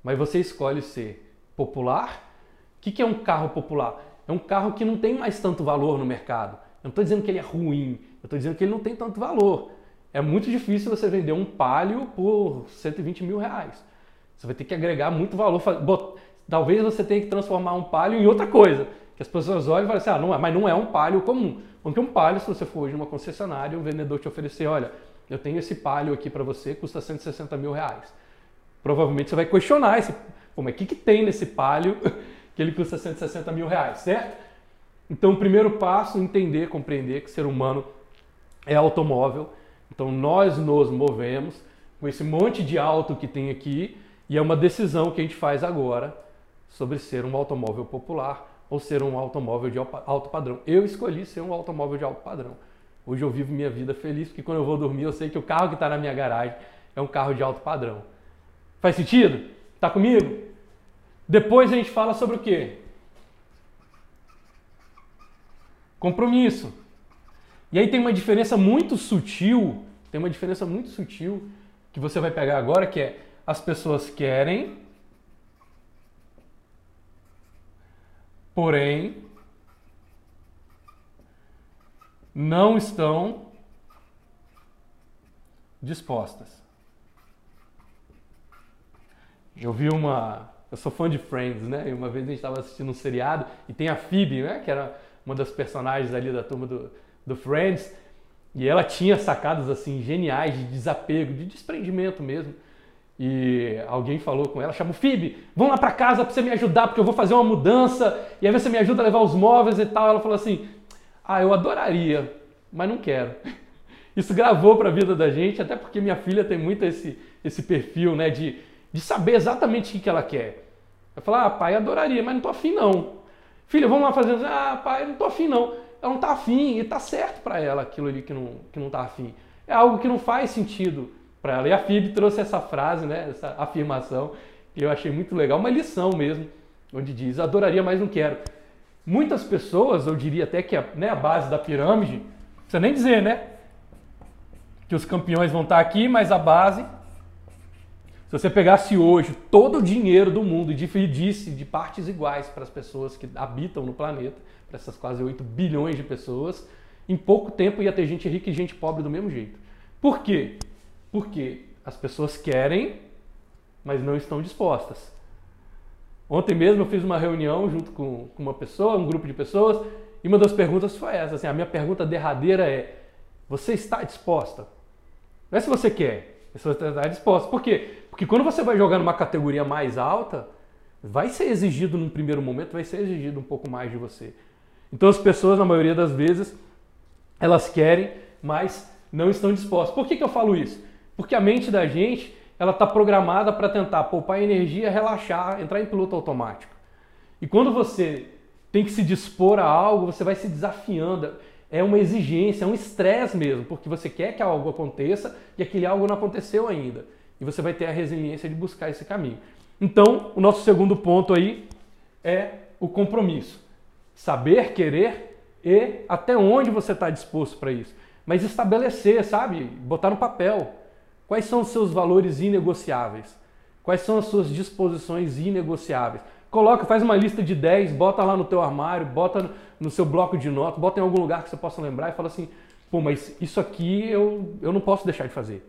S1: Mas você escolhe ser popular. O que, que é um carro popular? É um carro que não tem mais tanto valor no mercado. Eu não estou dizendo que ele é ruim, eu estou dizendo que ele não tem tanto valor. É muito difícil você vender um Palio por 120 mil reais. Você vai ter que agregar muito valor. Talvez você tenha que transformar um Palio em outra coisa. Que as pessoas olham e falam assim, ah, não é, mas não é um Palio comum. Porque um Palio, se você for hoje numa concessionária, o vendedor te oferecer, olha, eu tenho esse Palio aqui para você, custa 160 mil reais. Provavelmente você vai questionar esse, pô, mas o que, que tem nesse Palio que ele custa 160 mil reais, certo? Então, o primeiro passo, entender, compreender que o ser humano é automóvel. Então, nós nos movemos com esse monte de auto que tem aqui e é uma decisão que a gente faz agora sobre ser um automóvel popular ou ser um automóvel de alto padrão. Eu escolhi ser um automóvel de alto padrão. Hoje eu vivo minha vida feliz porque quando eu vou dormir eu sei que o carro que está na minha garagem é um carro de alto padrão. Faz sentido? Tá comigo? Depois a gente fala sobre o quê? Compromisso. E aí tem uma diferença muito sutil, tem uma diferença muito sutil que você vai pegar agora, que é as pessoas querem, porém não estão dispostas. Eu vi uma. Eu sou fã de Friends, né? E uma vez a gente estava assistindo um seriado e tem a Phoebe, né? Que era uma das personagens ali da turma do, do Friends. E ela tinha sacadas assim geniais de desapego, de desprendimento mesmo. E alguém falou com ela, chamou Phoebe, vamos lá para casa para você me ajudar, porque eu vou fazer uma mudança, e aí você me ajuda a levar os móveis e tal. Ela falou assim: "Ah, eu adoraria, mas não quero". Isso gravou para a vida da gente, até porque minha filha tem muito esse esse perfil, né, de de saber exatamente o que ela quer. Vai falar, ah, pai, adoraria, mas não tô afim não. Filha, vamos lá fazer, ah, pai, não tô afim não. Ela não tá afim e tá certo para ela aquilo ali que não, que não tá afim. É algo que não faz sentido para ela. E a FIB trouxe essa frase, né, essa afirmação, que eu achei muito legal, uma lição mesmo, onde diz, adoraria, mas não quero. Muitas pessoas, eu diria até que a, né, a base da pirâmide, não precisa nem dizer, né? Que os campeões vão estar aqui, mas a base se você pegasse hoje todo o dinheiro do mundo e dividisse de partes iguais para as pessoas que habitam no planeta, para essas quase 8 bilhões de pessoas, em pouco tempo ia ter gente rica e gente pobre do mesmo jeito. Por quê? Porque as pessoas querem, mas não estão dispostas. Ontem mesmo eu fiz uma reunião junto com, uma pessoa, um grupo de pessoas, e uma das perguntas foi essa. Assim, a minha pergunta derradeira é: você está disposta? Não é se você quer, é se você está disposta. Por quê? Porque quando você vai jogar numa categoria mais alta, vai ser exigido num primeiro momento, vai ser exigido um pouco mais de você. Então as pessoas, na maioria das vezes, elas querem, mas não estão dispostas. Por que, que eu falo isso? Porque a mente da gente, ela está programada para tentar poupar energia, relaxar, entrar em piloto automático. E quando você tem que se dispor a algo, você vai se desafiando. É uma exigência, é um estresse mesmo, porque você quer que algo aconteça e aquele algo não aconteceu ainda e você vai ter a resiliência de buscar esse caminho. Então, o nosso segundo ponto aí é o compromisso. Saber querer e até onde você está disposto para isso. Mas estabelecer, sabe? Botar no papel. Quais são os seus valores inegociáveis? Quais são as suas disposições inegociáveis? Coloca, faz uma lista de 10, bota lá no teu armário, bota no seu bloco de notas, bota em algum lugar que você possa lembrar e fala assim, pô, mas isso aqui eu, eu não posso deixar de fazer.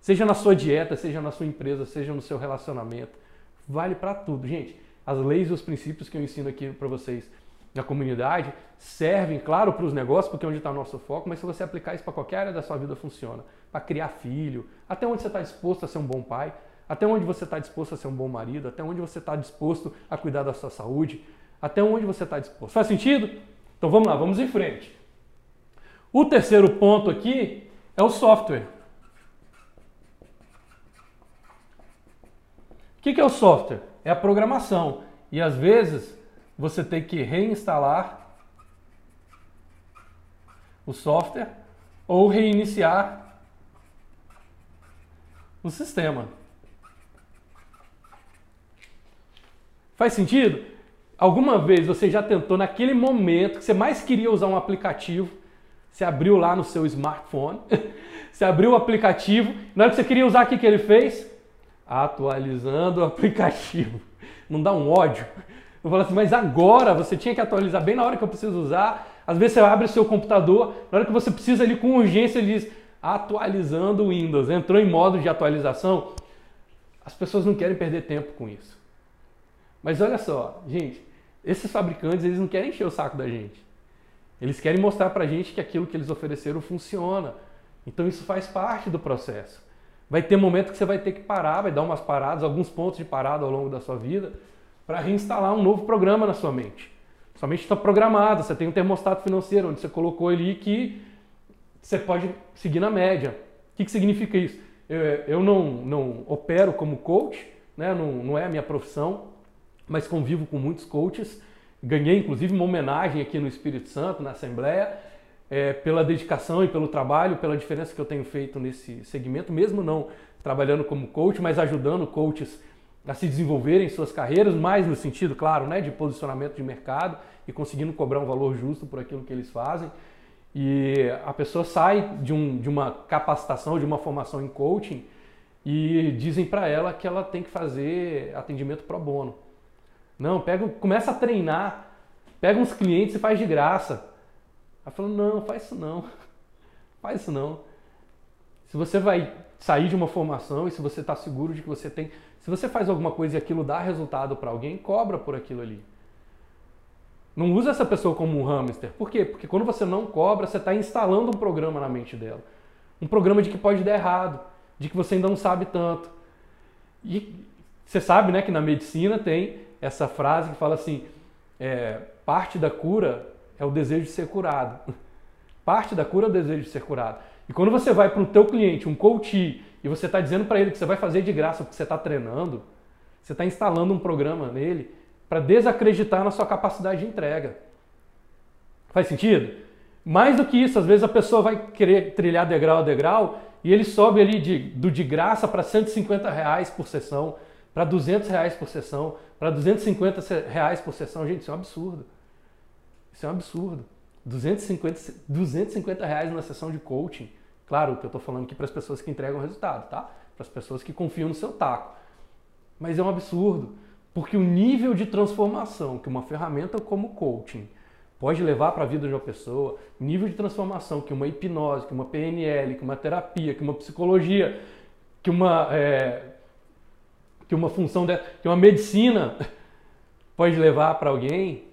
S1: Seja na sua dieta, seja na sua empresa, seja no seu relacionamento. Vale para tudo, gente. As leis e os princípios que eu ensino aqui para vocês na comunidade servem, claro, para os negócios, porque é onde está o nosso foco, mas se você aplicar isso para qualquer área da sua vida, funciona. Para criar filho, até onde você está disposto a ser um bom pai, até onde você está disposto a ser um bom marido, até onde você está disposto a cuidar da sua saúde, até onde você está disposto. Faz sentido? Então vamos lá, vamos em frente. O terceiro ponto aqui é o software. O que é o software? É a programação. E às vezes você tem que reinstalar o software ou reiniciar o sistema. Faz sentido? Alguma vez você já tentou, naquele momento que você mais queria usar um aplicativo, você abriu lá no seu smartphone, você abriu o aplicativo, na hora que você queria usar, o que, que ele fez? Atualizando o aplicativo. Não dá um ódio? Eu falo assim, mas agora você tinha que atualizar bem na hora que eu preciso usar. Às vezes você abre o seu computador, na hora que você precisa ali com urgência, ele diz atualizando o Windows. Entrou em modo de atualização. As pessoas não querem perder tempo com isso. Mas olha só, gente, esses fabricantes eles não querem encher o saco da gente. Eles querem mostrar pra gente que aquilo que eles ofereceram funciona. Então isso faz parte do processo. Vai ter momento que você vai ter que parar, vai dar umas paradas, alguns pontos de parada ao longo da sua vida para reinstalar um novo programa na sua mente. Sua mente está programada, você tem um termostato financeiro onde você colocou ali que você pode seguir na média. O que, que significa isso? Eu, eu não, não opero como coach, né? não, não é a minha profissão, mas convivo com muitos coaches. Ganhei inclusive uma homenagem aqui no Espírito Santo, na Assembleia, é, pela dedicação e pelo trabalho, pela diferença que eu tenho feito nesse segmento, mesmo não trabalhando como coach, mas ajudando coaches a se desenvolverem suas carreiras, mais no sentido, claro, né, de posicionamento de mercado e conseguindo cobrar um valor justo por aquilo que eles fazem. E a pessoa sai de, um, de uma capacitação, de uma formação em coaching e dizem para ela que ela tem que fazer atendimento pro bono. Não, pega, começa a treinar, pega uns clientes e faz de graça. Ela falou, não, faz isso não, faz isso não. Se você vai sair de uma formação e se você está seguro de que você tem se você faz alguma coisa e aquilo dá resultado para alguém, cobra por aquilo ali. Não usa essa pessoa como um hamster. Por quê? Porque quando você não cobra, você está instalando um programa na mente dela. Um programa de que pode dar errado, de que você ainda não sabe tanto. E você sabe né, que na medicina tem essa frase que fala assim: é, parte da cura é o desejo de ser curado. Parte da cura é o desejo de ser curado. E quando você vai para o teu cliente, um coach, e você está dizendo para ele que você vai fazer de graça porque você está treinando, você está instalando um programa nele para desacreditar na sua capacidade de entrega. Faz sentido? Mais do que isso, às vezes a pessoa vai querer trilhar degrau a degrau e ele sobe ali de, do de graça para 150 reais por sessão, para 200 reais por sessão, para 250 reais por sessão. Gente, isso é um absurdo. Isso é um absurdo. 250, 250 reais numa sessão de coaching. Claro que eu estou falando aqui para as pessoas que entregam resultado, tá? Para as pessoas que confiam no seu taco. Mas é um absurdo, porque o nível de transformação que uma ferramenta como coaching pode levar para a vida de uma pessoa, o nível de transformação que uma hipnose, que uma PNL, que uma terapia, que uma psicologia, que uma, é, que uma função, de, que uma medicina pode levar para alguém,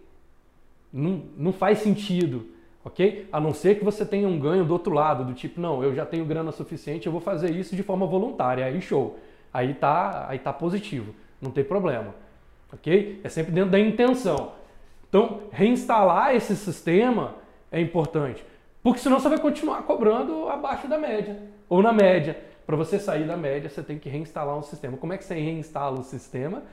S1: não, não faz sentido, ok? A não ser que você tenha um ganho do outro lado, do tipo, não, eu já tenho grana suficiente, eu vou fazer isso de forma voluntária, aí show. Aí tá, aí tá positivo, não tem problema, ok? É sempre dentro da intenção. Então, reinstalar esse sistema é importante, porque senão você vai continuar cobrando abaixo da média, ou na média. Para você sair da média, você tem que reinstalar um sistema. Como é que você reinstala o sistema?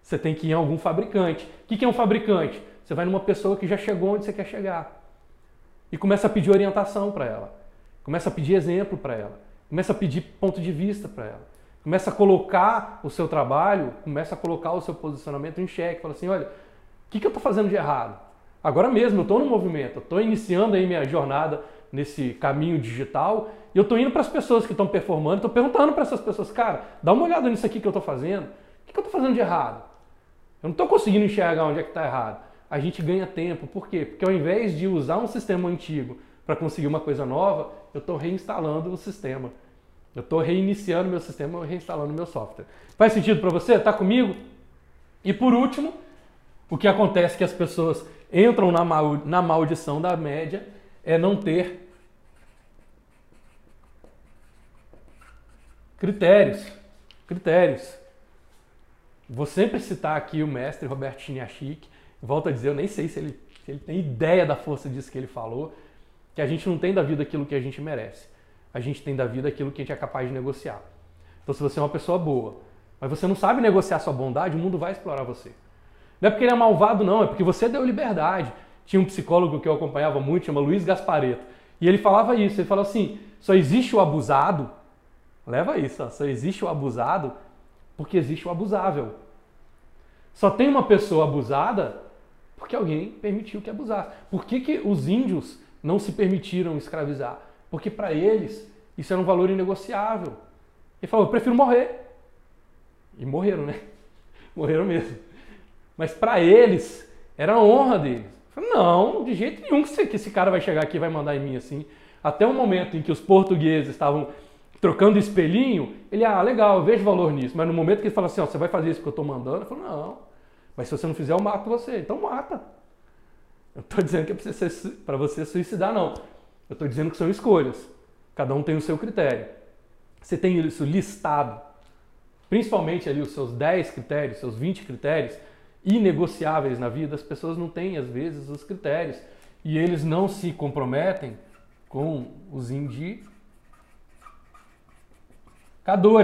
S1: Você tem que ir em algum fabricante. O que é um fabricante? Você vai numa pessoa que já chegou onde você quer chegar. E começa a pedir orientação para ela. Começa a pedir exemplo para ela. Começa a pedir ponto de vista para ela. Começa a colocar o seu trabalho, começa a colocar o seu posicionamento em xeque. Fala assim, olha, o que, que eu estou fazendo de errado? Agora mesmo, eu estou no movimento, estou iniciando aí minha jornada nesse caminho digital e eu estou indo para as pessoas que estão performando, estou perguntando para essas pessoas, cara, dá uma olhada nisso aqui que eu estou fazendo. O que, que eu estou fazendo de errado? Eu não estou conseguindo enxergar onde é que está errado. A gente ganha tempo. Por quê? Porque ao invés de usar um sistema antigo para conseguir uma coisa nova, eu estou reinstalando o sistema. Eu estou reiniciando meu sistema, reinstalando meu software. Faz sentido para você? Está comigo? E por último, o que acontece é que as pessoas entram na, mal, na maldição da média é não ter critérios. Critérios. Vou sempre citar aqui o mestre Roberto Chiniachik. Volto a dizer, eu nem sei se ele, se ele tem ideia da força disso que ele falou, que a gente não tem da vida aquilo que a gente merece. A gente tem da vida aquilo que a gente é capaz de negociar. Então, se você é uma pessoa boa, mas você não sabe negociar sua bondade, o mundo vai explorar você. Não é porque ele é malvado, não, é porque você deu liberdade. Tinha um psicólogo que eu acompanhava muito, chama Luiz Gaspareto. E ele falava isso, ele falou assim: só existe o abusado, leva isso, só existe o abusado porque existe o abusável. Só tem uma pessoa abusada porque alguém permitiu que abusasse. Por que, que os índios não se permitiram escravizar? Porque para eles isso era um valor inegociável. Ele falou: eu prefiro morrer. E morreram, né? Morreram mesmo. Mas para eles, era a honra deles. Não, de jeito nenhum que esse cara vai chegar aqui e vai mandar em mim assim. Até o momento em que os portugueses estavam trocando espelhinho, ele, ah, legal, eu vejo valor nisso. Mas no momento que ele fala assim, ó, você vai fazer isso que eu estou mandando, eu falo, não. Mas se você não fizer, eu mato você. Então mata. Eu estou dizendo que é para você suicidar, não. Eu estou dizendo que são escolhas. Cada um tem o seu critério. Você tem isso listado, principalmente ali os seus 10 critérios, seus 20 critérios, inegociáveis na vida, as pessoas não têm, às vezes, os critérios. E eles não se comprometem com os indicadores.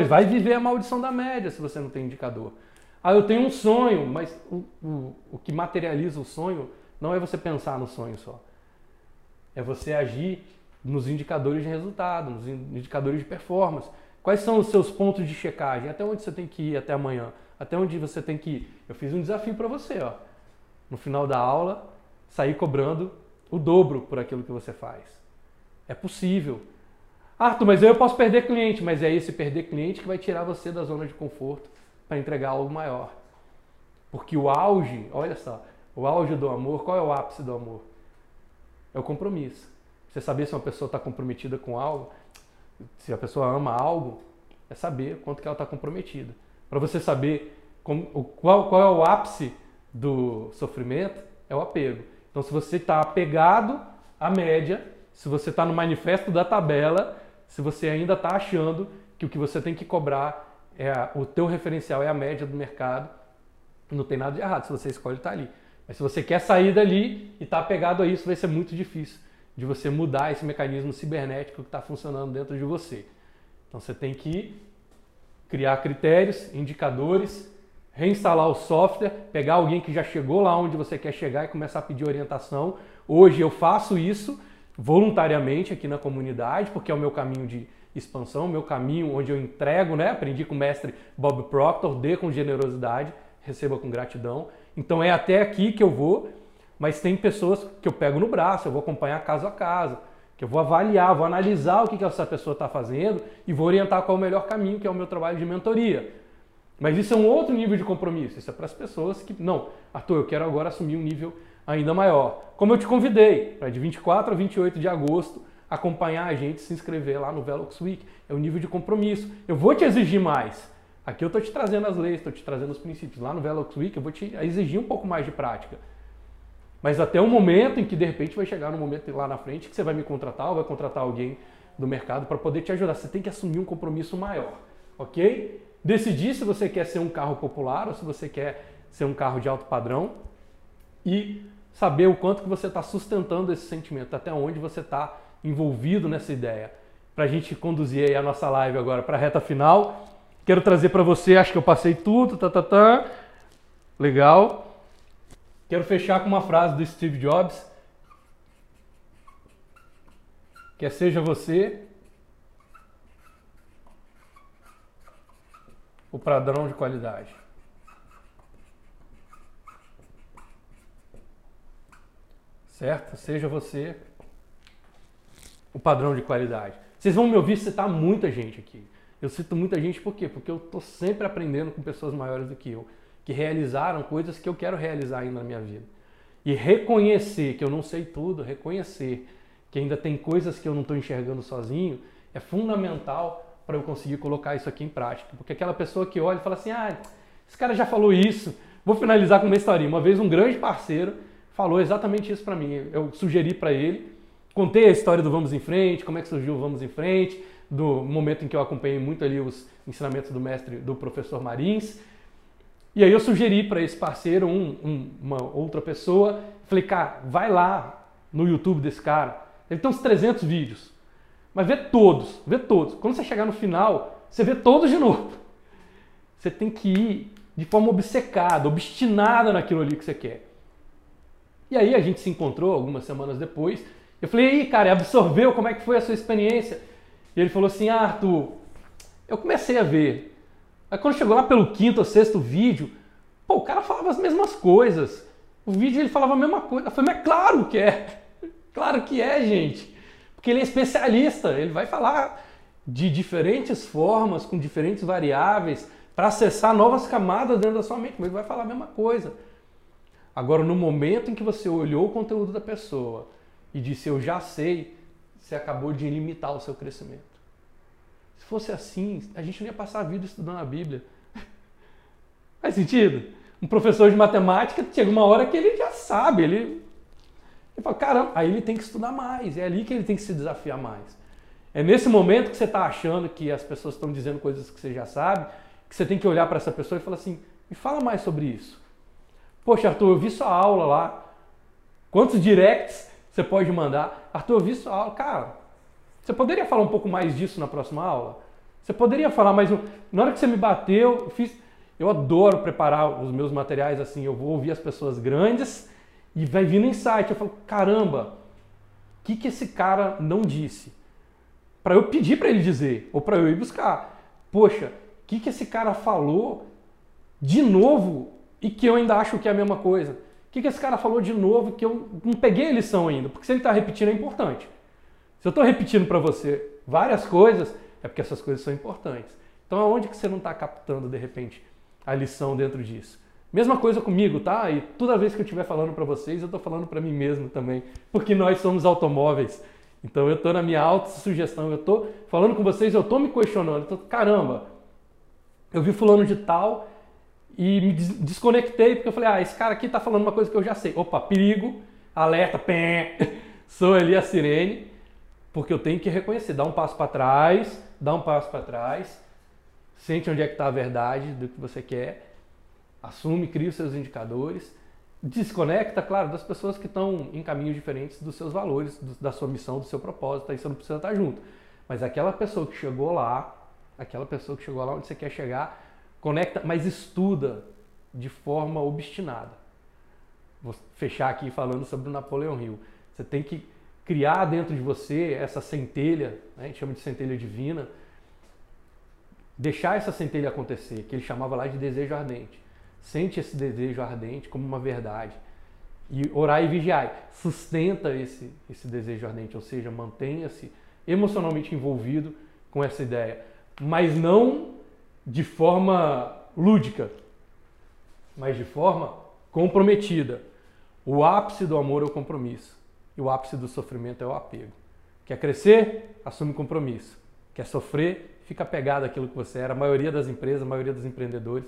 S1: Vai viver a maldição da média se você não tem indicador. Ah, eu tenho um sonho, mas o, o, o que materializa o sonho não é você pensar no sonho só. É você agir nos indicadores de resultado, nos indicadores de performance. Quais são os seus pontos de checagem? Até onde você tem que ir até amanhã? Até onde você tem que ir? Eu fiz um desafio para você, ó. No final da aula, sair cobrando o dobro por aquilo que você faz. É possível. Arthur, mas eu posso perder cliente, mas é esse perder cliente que vai tirar você da zona de conforto para entregar algo maior. Porque o auge, olha só, o auge do amor, qual é o ápice do amor? É o compromisso. Você saber se uma pessoa está comprometida com algo, se a pessoa ama algo, é saber quanto que ela está comprometida. Para você saber como, qual, qual é o ápice do sofrimento, é o apego. Então, se você está apegado à média, se você está no manifesto da tabela, se você ainda está achando que o que você tem que cobrar é a, o teu referencial é a média do mercado, não tem nada de errado se você escolhe estar tá ali. Mas se você quer sair dali e está apegado a isso, vai ser muito difícil de você mudar esse mecanismo cibernético que está funcionando dentro de você. Então você tem que criar critérios, indicadores, reinstalar o software, pegar alguém que já chegou lá onde você quer chegar e começar a pedir orientação. Hoje eu faço isso voluntariamente aqui na comunidade, porque é o meu caminho de expansão, meu caminho onde eu entrego, né? Aprendi com o mestre Bob Proctor, dê com generosidade, receba com gratidão. Então é até aqui que eu vou, mas tem pessoas que eu pego no braço, eu vou acompanhar caso a caso que eu vou avaliar, vou analisar o que, que essa pessoa está fazendo e vou orientar qual é o melhor caminho, que é o meu trabalho de mentoria. Mas isso é um outro nível de compromisso. Isso é para as pessoas que, não, Arthur, eu quero agora assumir um nível ainda maior. Como eu te convidei, para de 24 a 28 de agosto, acompanhar a gente, se inscrever lá no Velox Week. É um nível de compromisso. Eu vou te exigir mais. Aqui eu estou te trazendo as leis, estou te trazendo os princípios. Lá no Velox Week eu vou te exigir um pouco mais de prática. Mas até o momento em que de repente vai chegar no momento lá na frente que você vai me contratar ou vai contratar alguém do mercado para poder te ajudar. Você tem que assumir um compromisso maior, ok? Decidir se você quer ser um carro popular ou se você quer ser um carro de alto padrão e saber o quanto que você está sustentando esse sentimento, até onde você está envolvido nessa ideia. Para a gente conduzir a nossa live agora para a reta final, quero trazer para você, acho que eu passei tudo, tá, tá, tá. Legal. Quero fechar com uma frase do Steve Jobs, que é seja você o padrão de qualidade. Certo? Seja você o padrão de qualidade. Vocês vão me ouvir citar muita gente aqui. Eu cito muita gente por quê? Porque eu estou sempre aprendendo com pessoas maiores do que eu. que realizaram coisas que eu quero realizar ainda na minha vida. E reconhecer que eu não sei tudo, reconhecer que ainda tem coisas que eu não estou enxergando sozinho, é fundamental para eu conseguir colocar isso aqui em prática. Porque aquela pessoa que olha e fala assim: ah, esse cara já falou isso. Vou finalizar com uma historinha. Uma vez um grande parceiro falou exatamente isso para mim. Eu sugeri para ele, contei a história do Vamos em Frente, como é que surgiu o Vamos em Frente, do momento em que eu acompanhei muito ali os ensinamentos do mestre, do professor Marins. E aí eu sugeri para esse parceiro, um, um, uma outra pessoa, falei, cara, vai lá no YouTube desse cara. Ele tem uns 300 vídeos. Mas vê todos, vê todos. Quando você chegar no final, você vê todos de novo. Você tem que ir de forma obcecada, obstinada naquilo ali que você quer. E aí a gente se encontrou algumas semanas depois. Eu falei, e aí, cara, absorveu? Como é que foi a sua experiência? E ele falou assim, ah, Arthur, eu comecei a ver. Aí quando chegou lá pelo quinto ou sexto vídeo, pô, o cara falava as mesmas coisas. O vídeo ele falava a mesma coisa. Eu falei, mas claro que é. Claro que é, gente. Porque ele é especialista, ele vai falar de diferentes formas, com diferentes variáveis, para acessar novas camadas dentro da sua mente, mas ele vai falar a mesma coisa. Agora, no momento em que você olhou o conteúdo da pessoa e disse eu já sei, você acabou de limitar o seu crescimento. Se fosse assim, a gente não ia passar a vida estudando a Bíblia. Faz sentido? Um professor de matemática chega uma hora que ele já sabe, ele, ele fala, caramba, aí ele tem que estudar mais, é ali que ele tem que se desafiar mais. É nesse momento que você está achando que as pessoas estão dizendo coisas que você já sabe, que você tem que olhar para essa pessoa e falar assim: me fala mais sobre isso. Poxa, Arthur, eu vi sua aula lá. Quantos directs você pode mandar? Arthur, eu vi sua aula. Cara, você poderia falar um pouco mais disso na próxima aula? Você poderia falar mais. Na hora que você me bateu, eu fiz. Eu adoro preparar os meus materiais assim. Eu vou ouvir as pessoas grandes e vai vindo insight. Eu falo, caramba, o que, que esse cara não disse? Para eu pedir para ele dizer, ou para eu ir buscar. Poxa, que, que esse cara falou de novo e que eu ainda acho que é a mesma coisa? Que, que esse cara falou de novo que eu não peguei a lição ainda? Porque se ele está repetindo é importante. Se eu estou repetindo para você várias coisas, é porque essas coisas são importantes. Então aonde que você não está captando de repente a lição dentro disso? Mesma coisa comigo, tá? E toda vez que eu estiver falando para vocês, eu estou falando para mim mesmo também, porque nós somos automóveis. Então eu estou na minha autossugestão, eu estou falando com vocês, eu estou me questionando, tô, caramba, eu vi fulano de tal e me desconectei porque eu falei, ah, esse cara aqui tá falando uma coisa que eu já sei. Opa, perigo, alerta, pé, sou ali a sirene, porque eu tenho que reconhecer, dá um passo para trás, dá um passo para trás, sente onde é que está a verdade do que você quer, assume, cria os seus indicadores, desconecta, claro, das pessoas que estão em caminhos diferentes dos seus valores, da sua missão, do seu propósito, aí você não precisa estar junto. Mas aquela pessoa que chegou lá, aquela pessoa que chegou lá onde você quer chegar, conecta, mas estuda de forma obstinada. Vou fechar aqui falando sobre o Napoleão Hill. Você tem que criar dentro de você essa centelha, né, a gente chama de centelha divina, deixar essa centelha acontecer, que ele chamava lá de desejo ardente. Sente esse desejo ardente como uma verdade. E orar e vigiar. Sustenta esse, esse desejo ardente, ou seja, mantenha-se emocionalmente envolvido com essa ideia mas não de forma lúdica, mas de forma comprometida. O ápice do amor é o compromisso e o ápice do sofrimento é o apego. Quer crescer? Assume compromisso. Quer sofrer? Fica apegado àquilo que você era. A maioria das empresas, a maioria dos empreendedores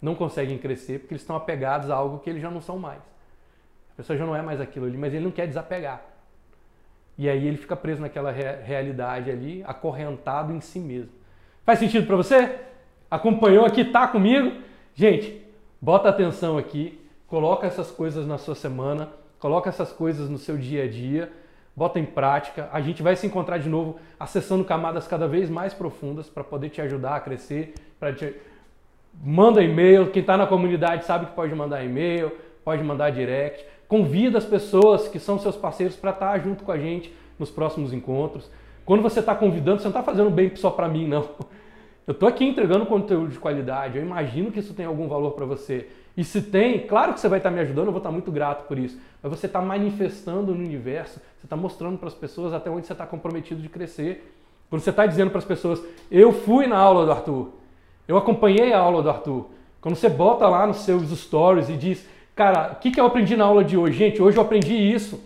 S1: não conseguem crescer porque eles estão apegados a algo que eles já não são mais. A pessoa já não é mais aquilo ali, mas ele não quer desapegar. E aí ele fica preso naquela realidade ali, acorrentado em si mesmo. Faz sentido para você? Acompanhou aqui, tá comigo? Gente, bota atenção aqui, coloca essas coisas na sua semana, coloca essas coisas no seu dia a dia, bota em prática. A gente vai se encontrar de novo acessando camadas cada vez mais profundas para poder te ajudar a crescer, para te manda e-mail, quem está na comunidade sabe que pode mandar e-mail, pode mandar direct. Convida as pessoas que são seus parceiros para estar tá junto com a gente nos próximos encontros. Quando você está convidando, você não está fazendo bem só para mim, não. Eu estou aqui entregando conteúdo de qualidade, eu imagino que isso tem algum valor para você. E se tem, claro que você vai estar tá me ajudando, eu vou estar tá muito grato por isso. Mas você está manifestando no universo, você está mostrando para as pessoas até onde você está comprometido de crescer. Quando você está dizendo para as pessoas, eu fui na aula do Arthur, eu acompanhei a aula do Arthur, Quando você bota lá nos seus stories e diz, cara, o que, que eu aprendi na aula de hoje? Gente, hoje eu aprendi isso.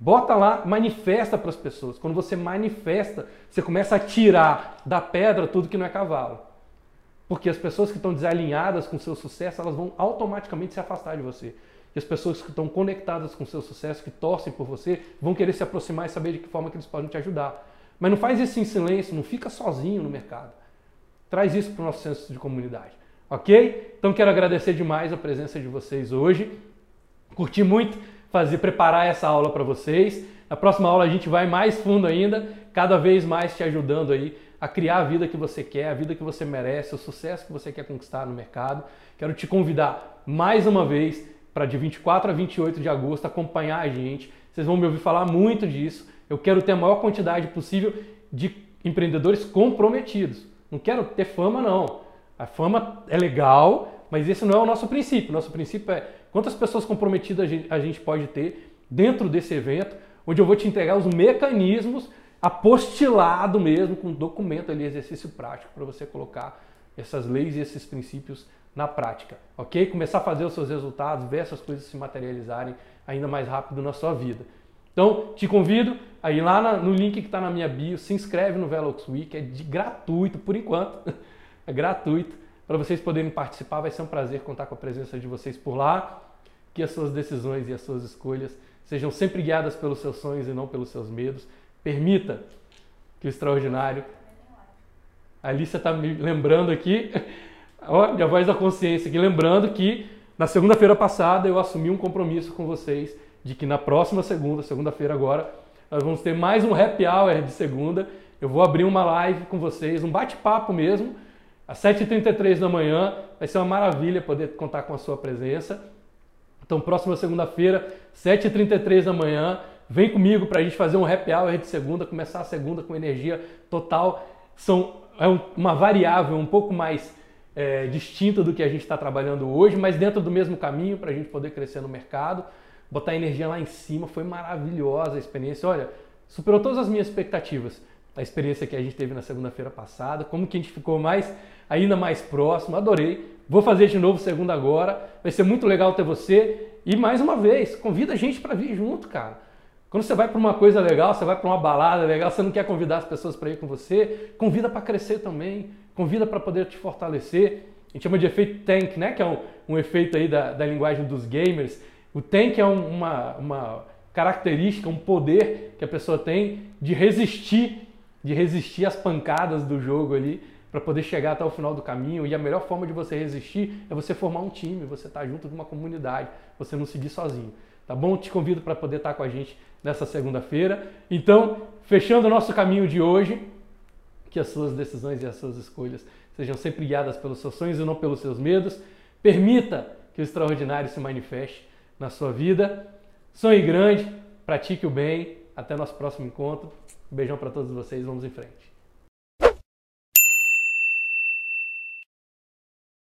S1: Bota lá, manifesta para as pessoas. Quando você manifesta, você começa a tirar da pedra tudo que não é cavalo. Porque as pessoas que estão desalinhadas com seu sucesso, elas vão automaticamente se afastar de você. E as pessoas que estão conectadas com seu sucesso, que torcem por você, vão querer se aproximar e saber de que forma que eles podem te ajudar. Mas não faz isso em silêncio, não fica sozinho no mercado. Traz isso para o nosso senso de comunidade. Ok? Então quero agradecer demais a presença de vocês hoje. Curti muito fazer preparar essa aula para vocês. Na próxima aula a gente vai mais fundo ainda, cada vez mais te ajudando aí a criar a vida que você quer, a vida que você merece, o sucesso que você quer conquistar no mercado. Quero te convidar mais uma vez para de 24 a 28 de agosto acompanhar a gente. Vocês vão me ouvir falar muito disso. Eu quero ter a maior quantidade possível de empreendedores comprometidos. Não quero ter fama não. A fama é legal, mas esse não é o nosso princípio. Nosso princípio é quantas pessoas comprometidas a gente pode ter dentro desse evento, onde eu vou te entregar os mecanismos apostilado mesmo, com documento ali, exercício prático, para você colocar essas leis e esses princípios na prática, ok? Começar a fazer os seus resultados, ver essas coisas se materializarem ainda mais rápido na sua vida. Então, te convido a ir lá no link que está na minha bio, se inscreve no Velox Week, é de gratuito por enquanto, é gratuito, para vocês poderem participar, vai ser um prazer contar com a presença de vocês por lá, que as suas decisões e as suas escolhas sejam sempre guiadas pelos seus sonhos e não pelos seus medos, Permita que o extraordinário. A Alicia está me lembrando aqui, olha voz da consciência aqui, lembrando que na segunda-feira passada eu assumi um compromisso com vocês de que na próxima segunda, segunda-feira agora, nós vamos ter mais um happy hour de segunda. Eu vou abrir uma live com vocês, um bate-papo mesmo, às 7h33 da manhã. Vai ser uma maravilha poder contar com a sua presença. Então, próxima segunda-feira, 7h33 da manhã, Vem comigo para a gente fazer um happy hour de segunda, começar a segunda com energia total. São, é uma variável um pouco mais é, distinta do que a gente está trabalhando hoje, mas dentro do mesmo caminho para a gente poder crescer no mercado. Botar energia lá em cima foi maravilhosa a experiência. Olha, superou todas as minhas expectativas. A experiência que a gente teve na segunda-feira passada, como que a gente ficou mais ainda mais próximo, adorei. Vou fazer de novo segunda agora. Vai ser muito legal ter você. E mais uma vez, convida a gente para vir junto, cara. Quando você vai para uma coisa legal, você vai para uma balada legal, você não quer convidar as pessoas para ir com você, convida para crescer também, convida para poder te fortalecer. A gente chama de efeito tank, né? Que é um, um efeito aí da, da, linguagem dos gamers. O tank é um, uma, uma característica, um poder que a pessoa tem de resistir, de resistir às pancadas do jogo ali para poder chegar até o final do caminho. E a melhor forma de você resistir é você formar um time, você estar tá junto de uma comunidade, você não seguir sozinho. Tá bom? Te convido para poder estar tá com a gente nessa segunda-feira. Então, fechando o nosso caminho de hoje, que as suas decisões e as suas escolhas sejam sempre guiadas pelos seus sonhos e não pelos seus medos. Permita que o extraordinário se manifeste na sua vida. Sonhe grande, pratique o bem. Até nosso próximo encontro. Um beijão para todos vocês. Vamos em frente.